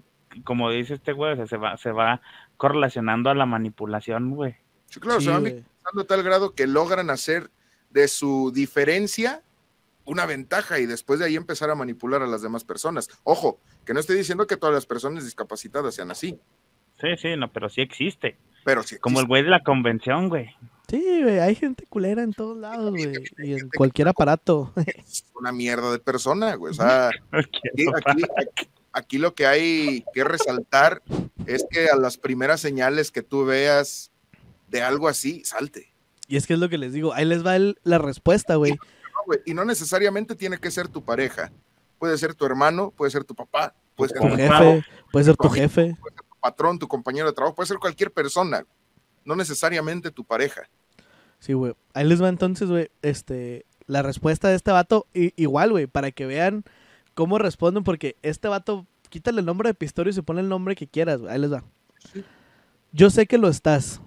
como dice este güey, o sea, se va, se va correlacionando a la manipulación, güey. Sí, claro, Sí, se van victimizando a tal grado que logran hacer de su diferencia una ventaja y después de ahí empezar a manipular a las demás personas. Ojo, que no estoy diciendo que todas las personas discapacitadas sean así, Sí, sí, no, pero sí existe. pero sí. Como el güey de la convención, güey. Sí, güey, hay gente culera en todos lados, güey. Y en cualquier aparato. Es una mierda de persona, güey. O sea, aquí- aquí- aquí lo que hay que resaltar es que a las primeras señales que tú veas de algo así, salte. Y es que es lo que les digo. Ahí les va el- la respuesta, güey. No, Y no necesariamente tiene que ser tu pareja. Puede ser tu hermano, puede ser tu papá, puede ser Tu tu jefe, puede ser tu jefe. patrón, tu compañero de trabajo, puede ser cualquier persona, no necesariamente tu pareja. Sí, güey. Ahí les va entonces, güey, este, la respuesta de este vato. igual, güey, para que vean cómo responden, porque este vato, quítale el nombre de Pistorio y se pone el nombre que quieras. Ahí les va. Yo sé que lo estás.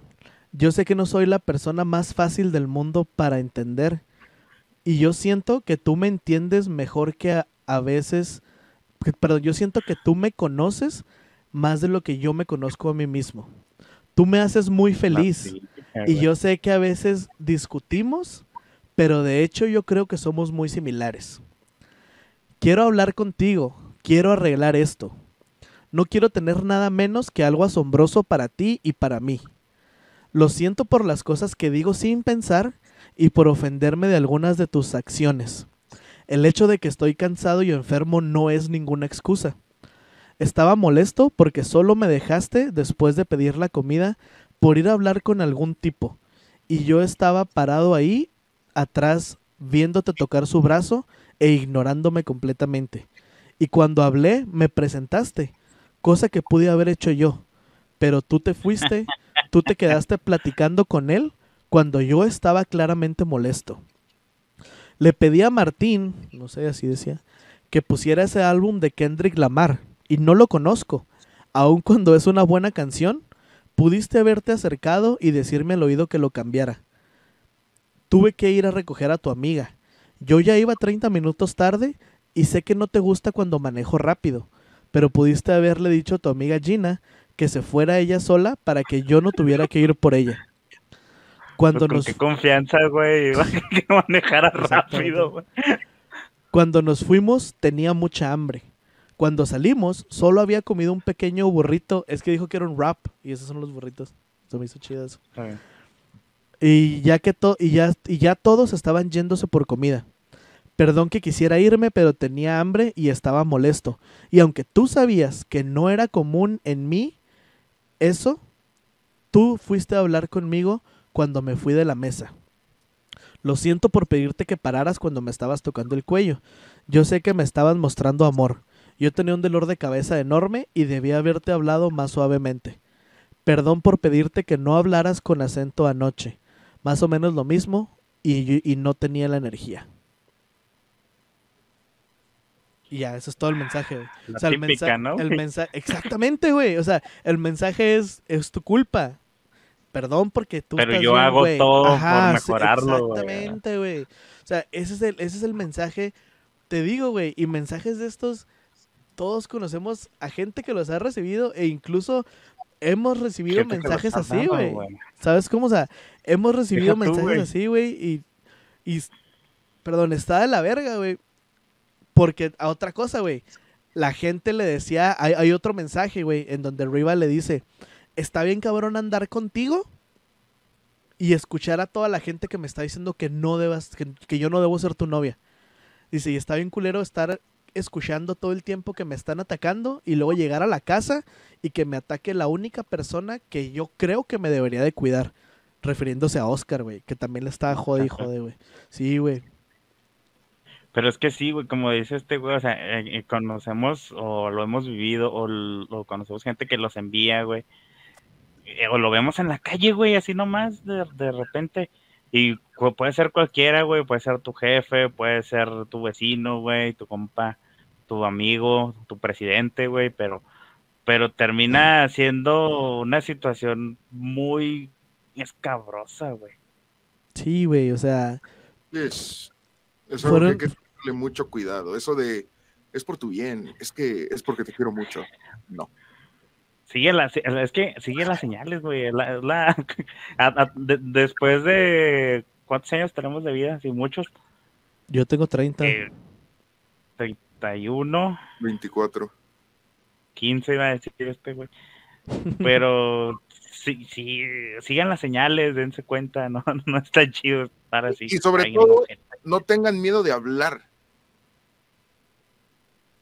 Yo sé que no soy la persona más fácil del mundo para entender. Y yo siento que tú me entiendes mejor que a, a veces... que- Perdón, yo siento que tú me conoces más de lo que yo me conozco a mí mismo. Tú me haces muy feliz. Sí, Y yo sé que a veces discutimos, pero de hecho yo creo que somos muy similares. Quiero hablar contigo, quiero arreglar esto. No quiero tener nada menos que algo asombroso para ti y para mí. Lo siento por las cosas que digo sin pensar y por ofenderme de algunas de tus acciones. El hecho de que estoy cansado y enfermo no es ninguna excusa. Estaba molesto porque solo me dejaste después de pedir la comida por ir a hablar con algún tipo. Y yo estaba parado ahí, atrás, viéndote tocar su brazo e ignorándome completamente. Y cuando hablé, me presentaste, cosa que pude haber hecho yo. Pero tú te fuiste, tú te quedaste platicando con él cuando yo estaba claramente molesto. Le pedí a Martín, no sé, así decía, que pusiera ese álbum de Kendrick Lamar, y no lo conozco, aun cuando es una buena canción, Pudiste haberte acercado y decirme al oído que lo cambiara. Tuve que ir a recoger a tu amiga. Yo ya iba 30 minutos tarde y sé que no te gusta cuando manejo rápido, pero pudiste haberle dicho a tu amiga Gina que se fuera ella sola para que yo no tuviera que ir por ella. Cuando Pues con nos qué confianza, güey, que manejara rápido, güey. Cuando nos fuimos tenía mucha hambre. Cuando salimos solo había comido un pequeño burrito. Es que dijo que era un wrap y esos son los burritos. Se me hizo chido eso. Y ya que to- y ya, y ya todos estaban yéndose por comida. Perdón que quisiera irme, pero tenía hambre y estaba molesto. Y aunque tú sabías que no era común en mí eso, tú fuiste a hablar conmigo cuando me fui de la mesa. Lo siento por pedirte que pararas cuando me estabas tocando el cuello. Yo sé que me estabas mostrando amor. Yo tenía un dolor de cabeza enorme y debía haberte hablado más suavemente. Perdón por pedirte que no hablaras con acento anoche. Más o menos lo mismo y, y no tenía la energía. Y ya, eso es todo el mensaje, güey. La O sea, el mensaje, ¿no? el mensaje, exactamente, güey. O sea, el mensaje es, es tu culpa. Perdón porque tú Pero estás yo bien, hago güey. todo por Ajá, sí, mejorarlo, güey. Exactamente, güey. O sea, ese es el, ese es el mensaje. Te digo, güey, y mensajes de estos, todos conocemos a gente que los ha recibido e incluso hemos recibido mensajes así, güey. ¿Sabes cómo? O sea, hemos recibido mensajes así, güey, y, y, perdón, está de la verga, güey. Porque a otra cosa, güey, la gente le decía, hay, hay otro mensaje, güey, en donde Riva le dice, está bien cabrón andar contigo y escuchar a toda la gente que me está diciendo que no debas, que, que yo no debo ser tu novia. Dice, y está bien culero estar escuchando todo el tiempo que me están atacando y luego llegar a la casa y que me ataque la única persona que yo creo que me debería de cuidar. Refiriéndose a Oscar, güey, que también le estaba jode y jode, güey. Sí, güey. Pero es que sí, güey, como dice este güey, o sea, eh, eh, conocemos o lo hemos vivido o, l- o conocemos gente que los envía, güey. eh, o lo vemos en la calle, güey, así nomás de, de repente. Y puede ser cualquiera, güey, puede ser tu jefe, puede ser tu vecino, güey, tu compa, tu amigo, tu presidente, güey, pero, pero termina siendo una situación muy escabrosa, güey. Sí, güey, o sea, Es, es algo Fueron- que hay que tenerle mucho cuidado. Eso de es por tu bien, es que es porque te quiero mucho. No. Sigue las, es que sigue las señales, güey. La, la- a- a- de- después de cuántos años tenemos de vida, sí, muchos, yo tengo 30. eh, 31, 24. 15 iba a decir este, güey. Pero sí, sí, sigan las señales, dense cuenta, no, no está chido estar así. Y sobre todo-. No tengan miedo de hablar.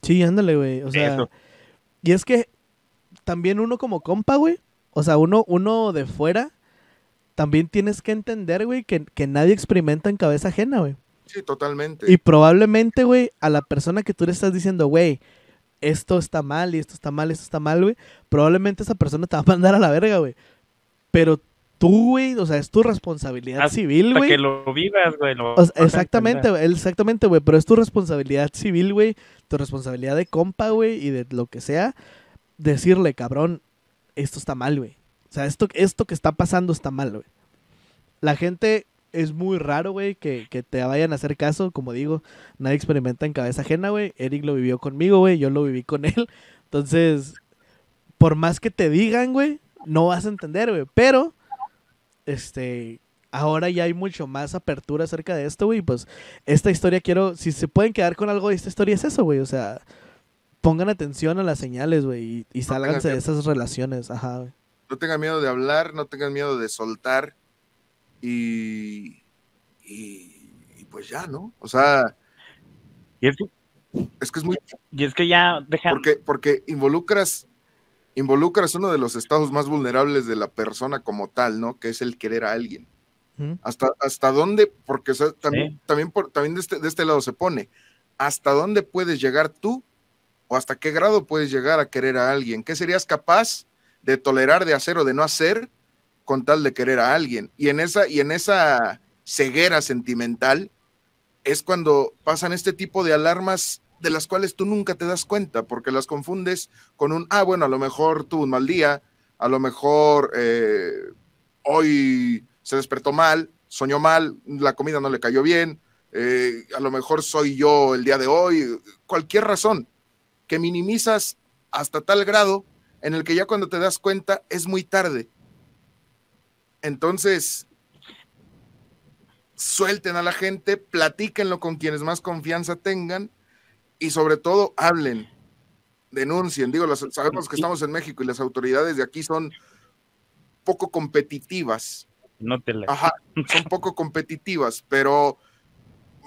Sí, ándale, güey. O sea, Eso. y es que también uno como compa, güey. O sea, uno, uno de fuera, también tienes que entender, güey, que, que nadie experimenta en cabeza ajena, güey. Sí, totalmente. Y probablemente, güey, a la persona que tú le estás diciendo, güey, esto está mal y esto está mal, esto está mal, güey, probablemente esa persona te va a mandar a la verga, güey. Pero tú, güey, o sea, es tu responsabilidad Hasta civil, Para güey. que lo vivas, güey. O sea, exactamente, güey, exactamente, güey, pero es tu responsabilidad civil, güey, tu responsabilidad de compa, güey, y de lo que sea, decirle, cabrón, esto está mal, güey. O sea, esto, esto que está pasando está mal, güey. La gente es muy raro, güey, que, que te vayan a hacer caso, como digo, nadie experimenta en cabeza ajena, güey. Eric lo vivió conmigo, güey, yo lo viví con él. Entonces, por más que te digan, güey, no vas a entender, güey, pero, este, ahora ya hay mucho más apertura acerca de esto, güey. Pues esta historia quiero, si se pueden quedar con algo de esta historia es eso, güey. O sea, pongan atención a las señales, güey, y, y sálganse de esas relaciones, ajá, güey. No tengan miedo de hablar, no tengan miedo de soltar. Y, y, y pues ya, ¿no? O sea, Y es, que- es que es muy y es que ya dejan. porque, porque involucras, involucras uno de los estados más vulnerables de la persona como tal, ¿no? Que es el querer a alguien. Hasta, hasta dónde, porque o sea, también, también, por, también de, este, de este lado se pone, hasta dónde puedes llegar tú o hasta qué grado puedes llegar a querer a alguien. ¿Qué serías capaz de tolerar, de hacer o de no hacer con tal de querer a alguien? Y en esa, y en esa ceguera sentimental es cuando pasan este tipo de alarmas de las cuales tú nunca te das cuenta porque las confundes con un, ah, bueno, a lo mejor tuvo un mal día, a lo mejor eh, hoy se despertó mal, soñó mal, la comida no le cayó bien, eh, a lo mejor soy yo el día de hoy, cualquier razón, que minimizas hasta tal grado en el que ya cuando te das cuenta es muy tarde. Entonces, suelten a la gente, platíquenlo con quienes más confianza tengan y sobre todo hablen, denuncien. Digo, sabemos que estamos en México y las autoridades de aquí son poco competitivas. No te Ajá, son poco competitivas, pero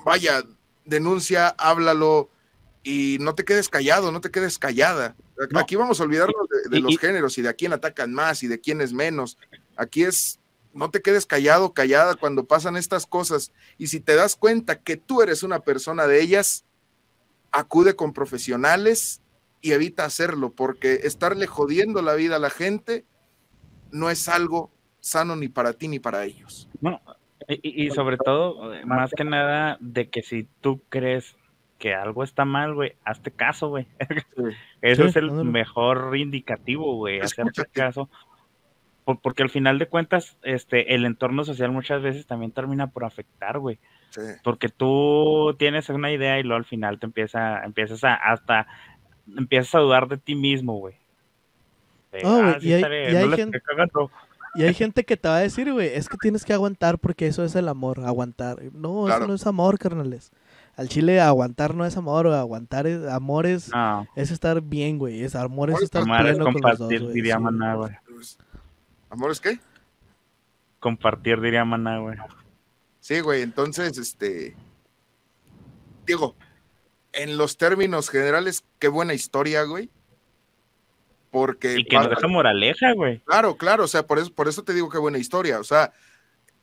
vaya, denuncia, háblalo y no te quedes callado, no te quedes callada. Aquí vamos a olvidarnos de, los géneros y de a quién atacan más y de quién es menos. Aquí es, no te quedes callado, callada cuando pasan estas cosas. Y si te das cuenta que tú eres una persona de ellas, acude con profesionales y evita hacerlo, porque estarle jodiendo la vida a la gente no es algo sano ni para ti ni para ellos. No, y, sobre todo, más que nada, de que si tú crees que algo está mal, güey, hazte caso, güey. Eso es el mejor indicativo, güey, hacerte caso. porque al final de cuentas, este, el entorno social muchas veces también termina por afectar, güey. Porque tú tienes una idea y luego al final te empieza, empiezas a, hasta, empiezas a dudar de ti mismo, güey. y, hay, gente, que te va a decir, güey, es que tienes que aguantar porque eso es el amor, aguantar. No, eso no es amor, carnales al chile aguantar no es amor, o aguantar es, amor es, estar bien, güey. Es amor es estar pleno con los dos, diría Maná, güey. ¿Amor es qué? Compartir, diría Maná, güey. Sí, güey, entonces, este, digo, en los términos generales, qué buena historia, güey. Porque... Y que nos deja moraleja, güey. Claro, claro, o sea, por eso, por eso te digo qué buena historia. O sea,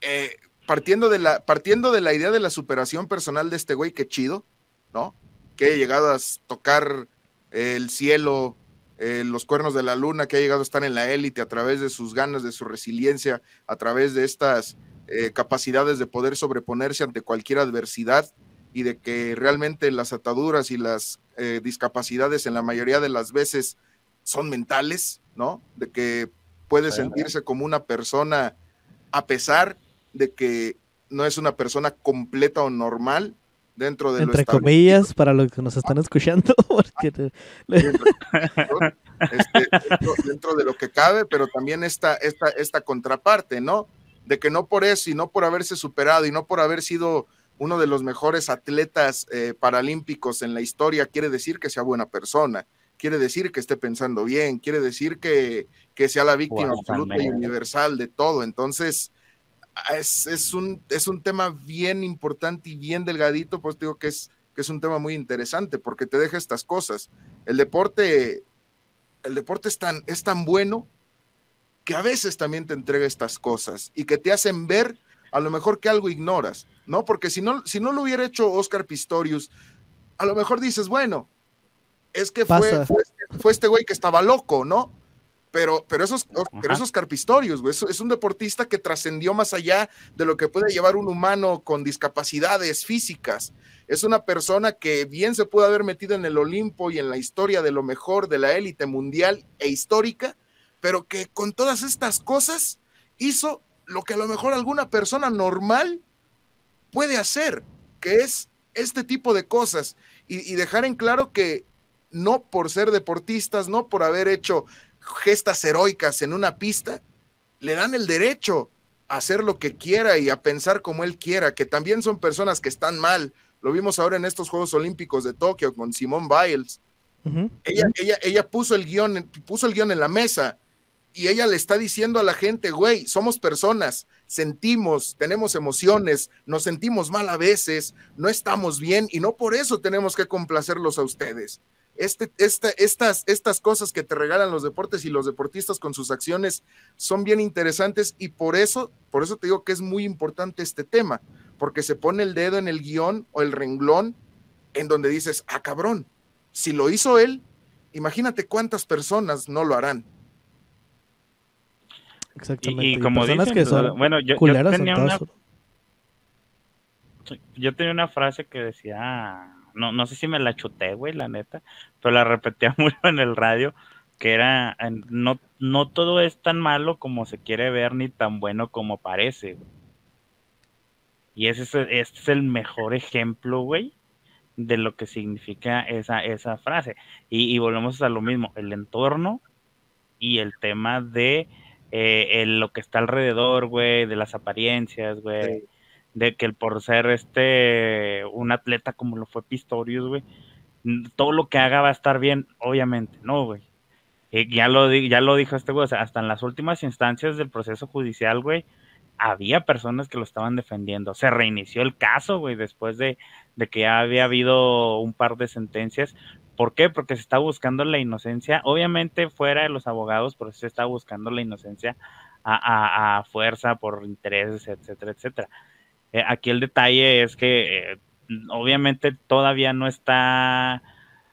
eh, partiendo de la, partiendo de la idea de la superación personal de este güey, qué chido, ¿no? Que haya llegado a tocar el cielo, eh, los cuernos de la luna, que ha llegado a estar en la élite a través de sus ganas, de su resiliencia, a través de estas eh, capacidades de poder sobreponerse ante cualquier adversidad y de que realmente las ataduras y las eh, discapacidades en la mayoría de las veces son mentales, ¿no? De que puede sentirse como una persona a pesar de que no es una persona completa o normal dentro de Entre comillas, para los que nos están escuchando. Este, dentro, de lo que cabe, pero también esta, esta, esta contraparte, ¿no? De que no por eso y no por haberse superado y no por haber sido uno de los mejores atletas eh, paralímpicos en la historia, quiere decir que sea buena persona, quiere decir que esté pensando bien, quiere decir que, que sea la víctima absoluta y universal de todo. Entonces, es, un, es un tema bien importante y bien delgadito, pues digo que es, que es un tema muy interesante porque te deja estas cosas. El deporte, el deporte es tan, es tan bueno que a veces también te entrega estas cosas y que te hacen ver a lo mejor que algo ignoras, ¿no? Porque si no, si no lo hubiera hecho Oscar Pistorius, a lo mejor dices, bueno, es que fue, fue, fue, este güey que estaba loco, ¿no? Pero, pero esos, pero esos carpistorios, güey, es, un deportista que trascendió más allá de lo que puede llevar un humano con discapacidades físicas. Es una persona que bien se puede haber metido en el Olimpo y en la historia de lo mejor de la élite mundial e histórica, pero que con todas estas cosas hizo lo que a lo mejor alguna persona normal puede hacer, que es este tipo de cosas y, y dejar en claro que no por ser deportistas, no por haber hecho gestas heroicas en una pista, le dan el derecho a hacer lo que quiera y a pensar como él quiera, que también son personas que están mal. Lo vimos ahora en estos Juegos Olímpicos de Tokio con Simone Biles. ella, ella, ella puso el guion, puso el guion en la mesa y ella le está diciendo a la gente, güey, somos personas, sentimos, tenemos emociones, nos sentimos mal a veces, no estamos bien y no por eso tenemos que complacerlos a ustedes este, estas, estas cosas que te regalan los deportes y los deportistas con sus acciones son bien interesantes y por eso, por eso te digo que es muy importante este tema, porque se pone el dedo en el guion o el renglón en donde dices, ah, cabrón, si lo hizo él, imagínate cuántas personas no lo harán. Exactamente. Y, como personas que son bueno, yo, tenía una, yo tenía una frase que decía no, no sé si me la chuté, güey, la neta, pero la repetía mucho en el radio, que era, no, no todo es tan malo como se quiere ver, ni tan bueno como parece. Y ese es, este es el mejor ejemplo, güey, de lo que significa esa, esa frase. Y, volvemos a lo mismo, el entorno y el tema de eh, lo que está alrededor, güey, de las apariencias, güey. De que el por ser este un atleta como lo fue Pistorius, güey, todo lo que haga va a estar bien, obviamente, no, güey. Eh, ya lo ya lo dijo este güey, hasta en las últimas instancias del proceso judicial, güey, había personas que lo estaban defendiendo. Se reinició el caso, güey, después de, de que ya había habido un par de sentencias. ¿Por qué? Porque se está buscando la inocencia, obviamente fuera de los abogados, pero se está buscando la inocencia a, a- a fuerza por intereses, etcétera, etcétera. Eh, aquí el detalle es que eh, obviamente todavía no está,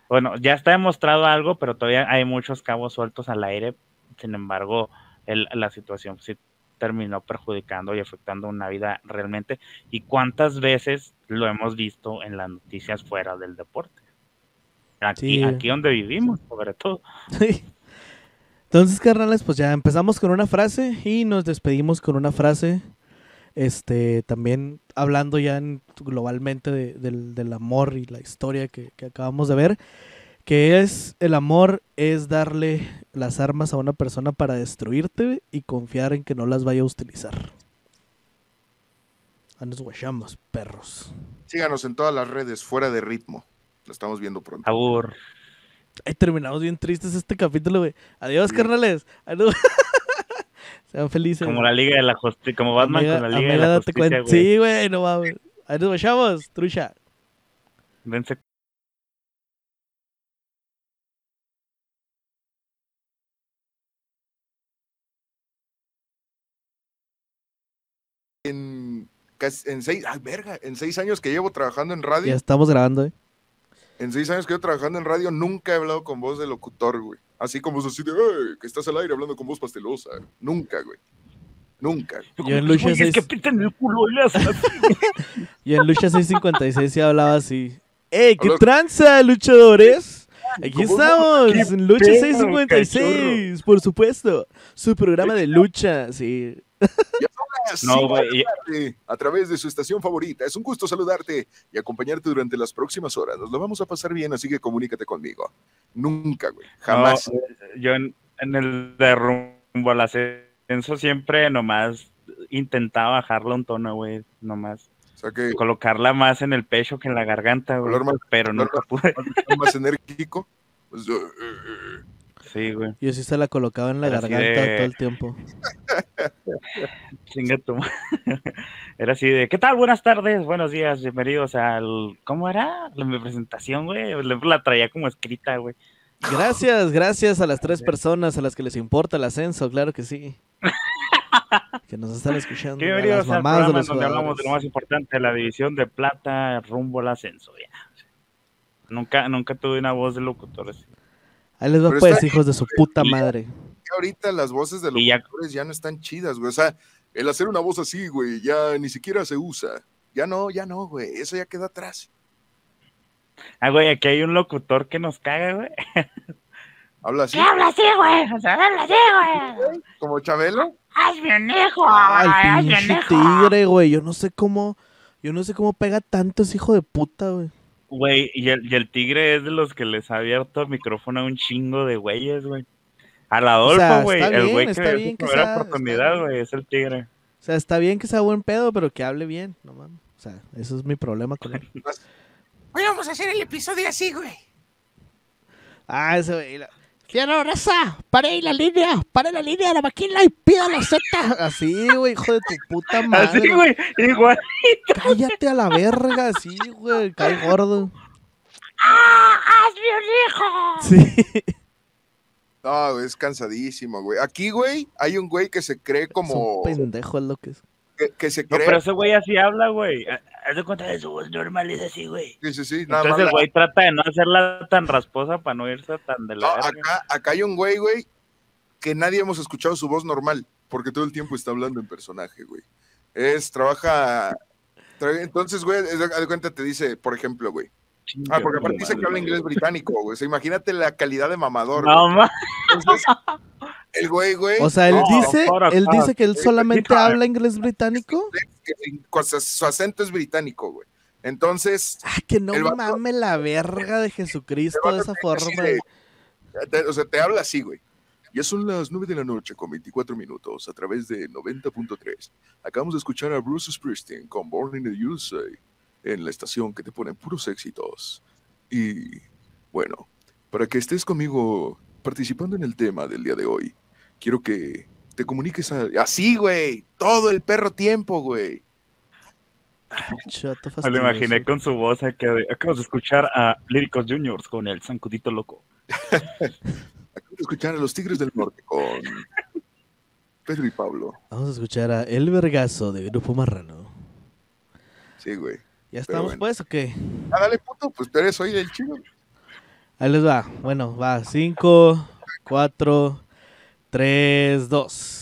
bueno, ya está demostrado algo, pero todavía hay muchos cabos sueltos al aire. Sin embargo, el- la situación sí terminó perjudicando y afectando una vida realmente. ¿Y cuántas veces lo hemos visto en las noticias fuera del deporte? Aquí, Sí. aquí donde vivimos, sobre todo. Sí. Entonces, carnales, pues ya empezamos con una frase y nos despedimos con una frase. Este, también hablando ya en- globalmente de- del, del amor y la historia que, que acabamos de ver, que es el amor es darle las armas a una persona para destruirte y confiar en que no las vaya a utilizar. A nos guachamos, perros. Síganos en todas las redes, fuera de ritmo. Lo estamos viendo pronto. Abur. Ay, terminamos bien tristes este capítulo, güey. Adiós, Sí. carnales. Adiós. Sean felices. Como la Liga de la Justicia, como Batman Amiga- con la Liga de la Justicia, güey. Sí, güey, no mames. Ahí nos vayamos, trucha. Dense En, casi- en seis, ay, verga, en seis años que llevo trabajando en radio, Ya estamos grabando, eh. En seis años que llevo trabajando en radio, nunca he hablado con voz de locutor, güey. Así como así de, "Ey, que estás al aire hablando con voz pastelosa. Nunca, güey. Nunca. güey. Yo en Lucha Güey, es 6 que el culo y le hacen así. yo en Lucha 656 sí hablaba así. ¡Ey, qué Hola. tranza, luchadores! Aquí estamos, ¿Qué en Lucha pedo, 656, por supuesto. Su programa de lucha, sí. No, a güey, través de su estación favorita. Es un gusto saludarte y acompañarte durante las próximas horas. Nos lo vamos a pasar bien, así que comunícate conmigo. Nunca, güey. Jamás. No, yo en, en el de rumbo al ascenso siempre nomás intentaba bajarla un tono, güey, nomás. O sea que Colocarla más en el pecho que en la garganta, güey. Más- Pero nunca pude. más enérgico. Pues, eh, eh, Sí, güey. Yo sí se la colocaba en la así garganta de- todo el tiempo. Era así de, ¿qué tal? Buenas tardes, buenos días, bienvenidos al... ¿Cómo era? La, mi presentación, güey. La, traía como escrita, güey. Gracias, gracias a las tres personas a las que les importa el ascenso, claro que sí. Que nos están escuchando. a Bienvenidos las al de programa los donde hablamos de lo más importante, la división de plata rumbo al ascenso, ya. Nunca, nunca tuve una voz de locutor así. Ahí les va Pero pues, está hijos de su puta madre. que ahorita las voces de Y ya- locutores ya no están chidas, güey. O sea, el hacer una voz así, güey, ya ni siquiera se usa. Ya no, ya no, güey. Eso ya queda atrás. Ah, güey, aquí hay un locutor que nos caga, güey. Habla así, ¿Qué habla así, güey? O sea, habla así, güey. como Chabelo. Hazme un hijo, Ah, el hazme un hijo. tigre, güey. Yo no sé cómo. Yo no sé cómo pega tanto ese hijo de puta, güey. Güey, y el, y el tigre es de los que les ha abierto el micrófono a un chingo de güeyes, güey. Al Adolfo, güey. está el güey que le dio primera sea- oportunidad, güey, es el tigre. O sea, está bien que sea buen pedo, pero que hable bien, no mames. O sea, eso es mi problema con él. Hoy vamos a hacer el episodio así, güey. Ah, ese güey. la- Fierro, raza, pare la línea, pare la línea de la maquila y pida la Z. Así, güey, hijo de tu puta madre. Así, güey, igual. Cállate a la verga, sí, güey. Cae gordo. ¡Ah, hazme un hijo! Sí. No, güey, es cansadísimo, güey. Aquí, güey, hay un güey que se cree Es como. un pendejo es lo que es. Que, que se No, pero ese güey así habla, güey. Haz de cuenta de su voz normal, es así, güey. Sí, sí, sí. Nada Entonces el la- güey trata de no hacerla tan rasposa para no irse tan de No, la verga. acá, acá hay un güey, güey, que nadie hemos escuchado su voz normal, porque todo el tiempo está hablando en personaje, güey. Es, trabaja. tra- entonces, güey, haz de cuenta, te dice, por ejemplo, güey, Ah, porque aparte dice que habla inglés británico, güey. O sea, imagínate la calidad de mamador. No, güey. Entonces, el güey, güey. O sea, él No, dice, para él dice que él Eh, solamente hija. habla inglés británico. con su, acento es británico, güey. Entonces, Ah, que no vato- mame la verga de Jesucristo de esa forma. de- o sea, te habla así, güey. Ya son las 9 de la noche con 24 minutos a través de 90.3. Acabamos de escuchar a Bruce Springsteen con Born in the USA en la estación que te pone puros éxitos. Y bueno, para que estés conmigo participando en el tema del día de hoy, quiero que te comuniques a- así, güey, todo el perro tiempo, güey. Chato me lo imaginé con su voz. acá de- Acabamos de escuchar a Líricos Juniors con el Zancudito Loco. Acabamos de escuchar a los Tigres del Norte con Pedro y Pablo. Vamos a escuchar a El Vergazo de Grupo Marrano. Sí, güey. ¿Ya estamos bueno. pues o qué? Ah, dale, puto, pues tú eres hoy el chido. Ahí les va. Bueno, va. 5, 4, 3, 2.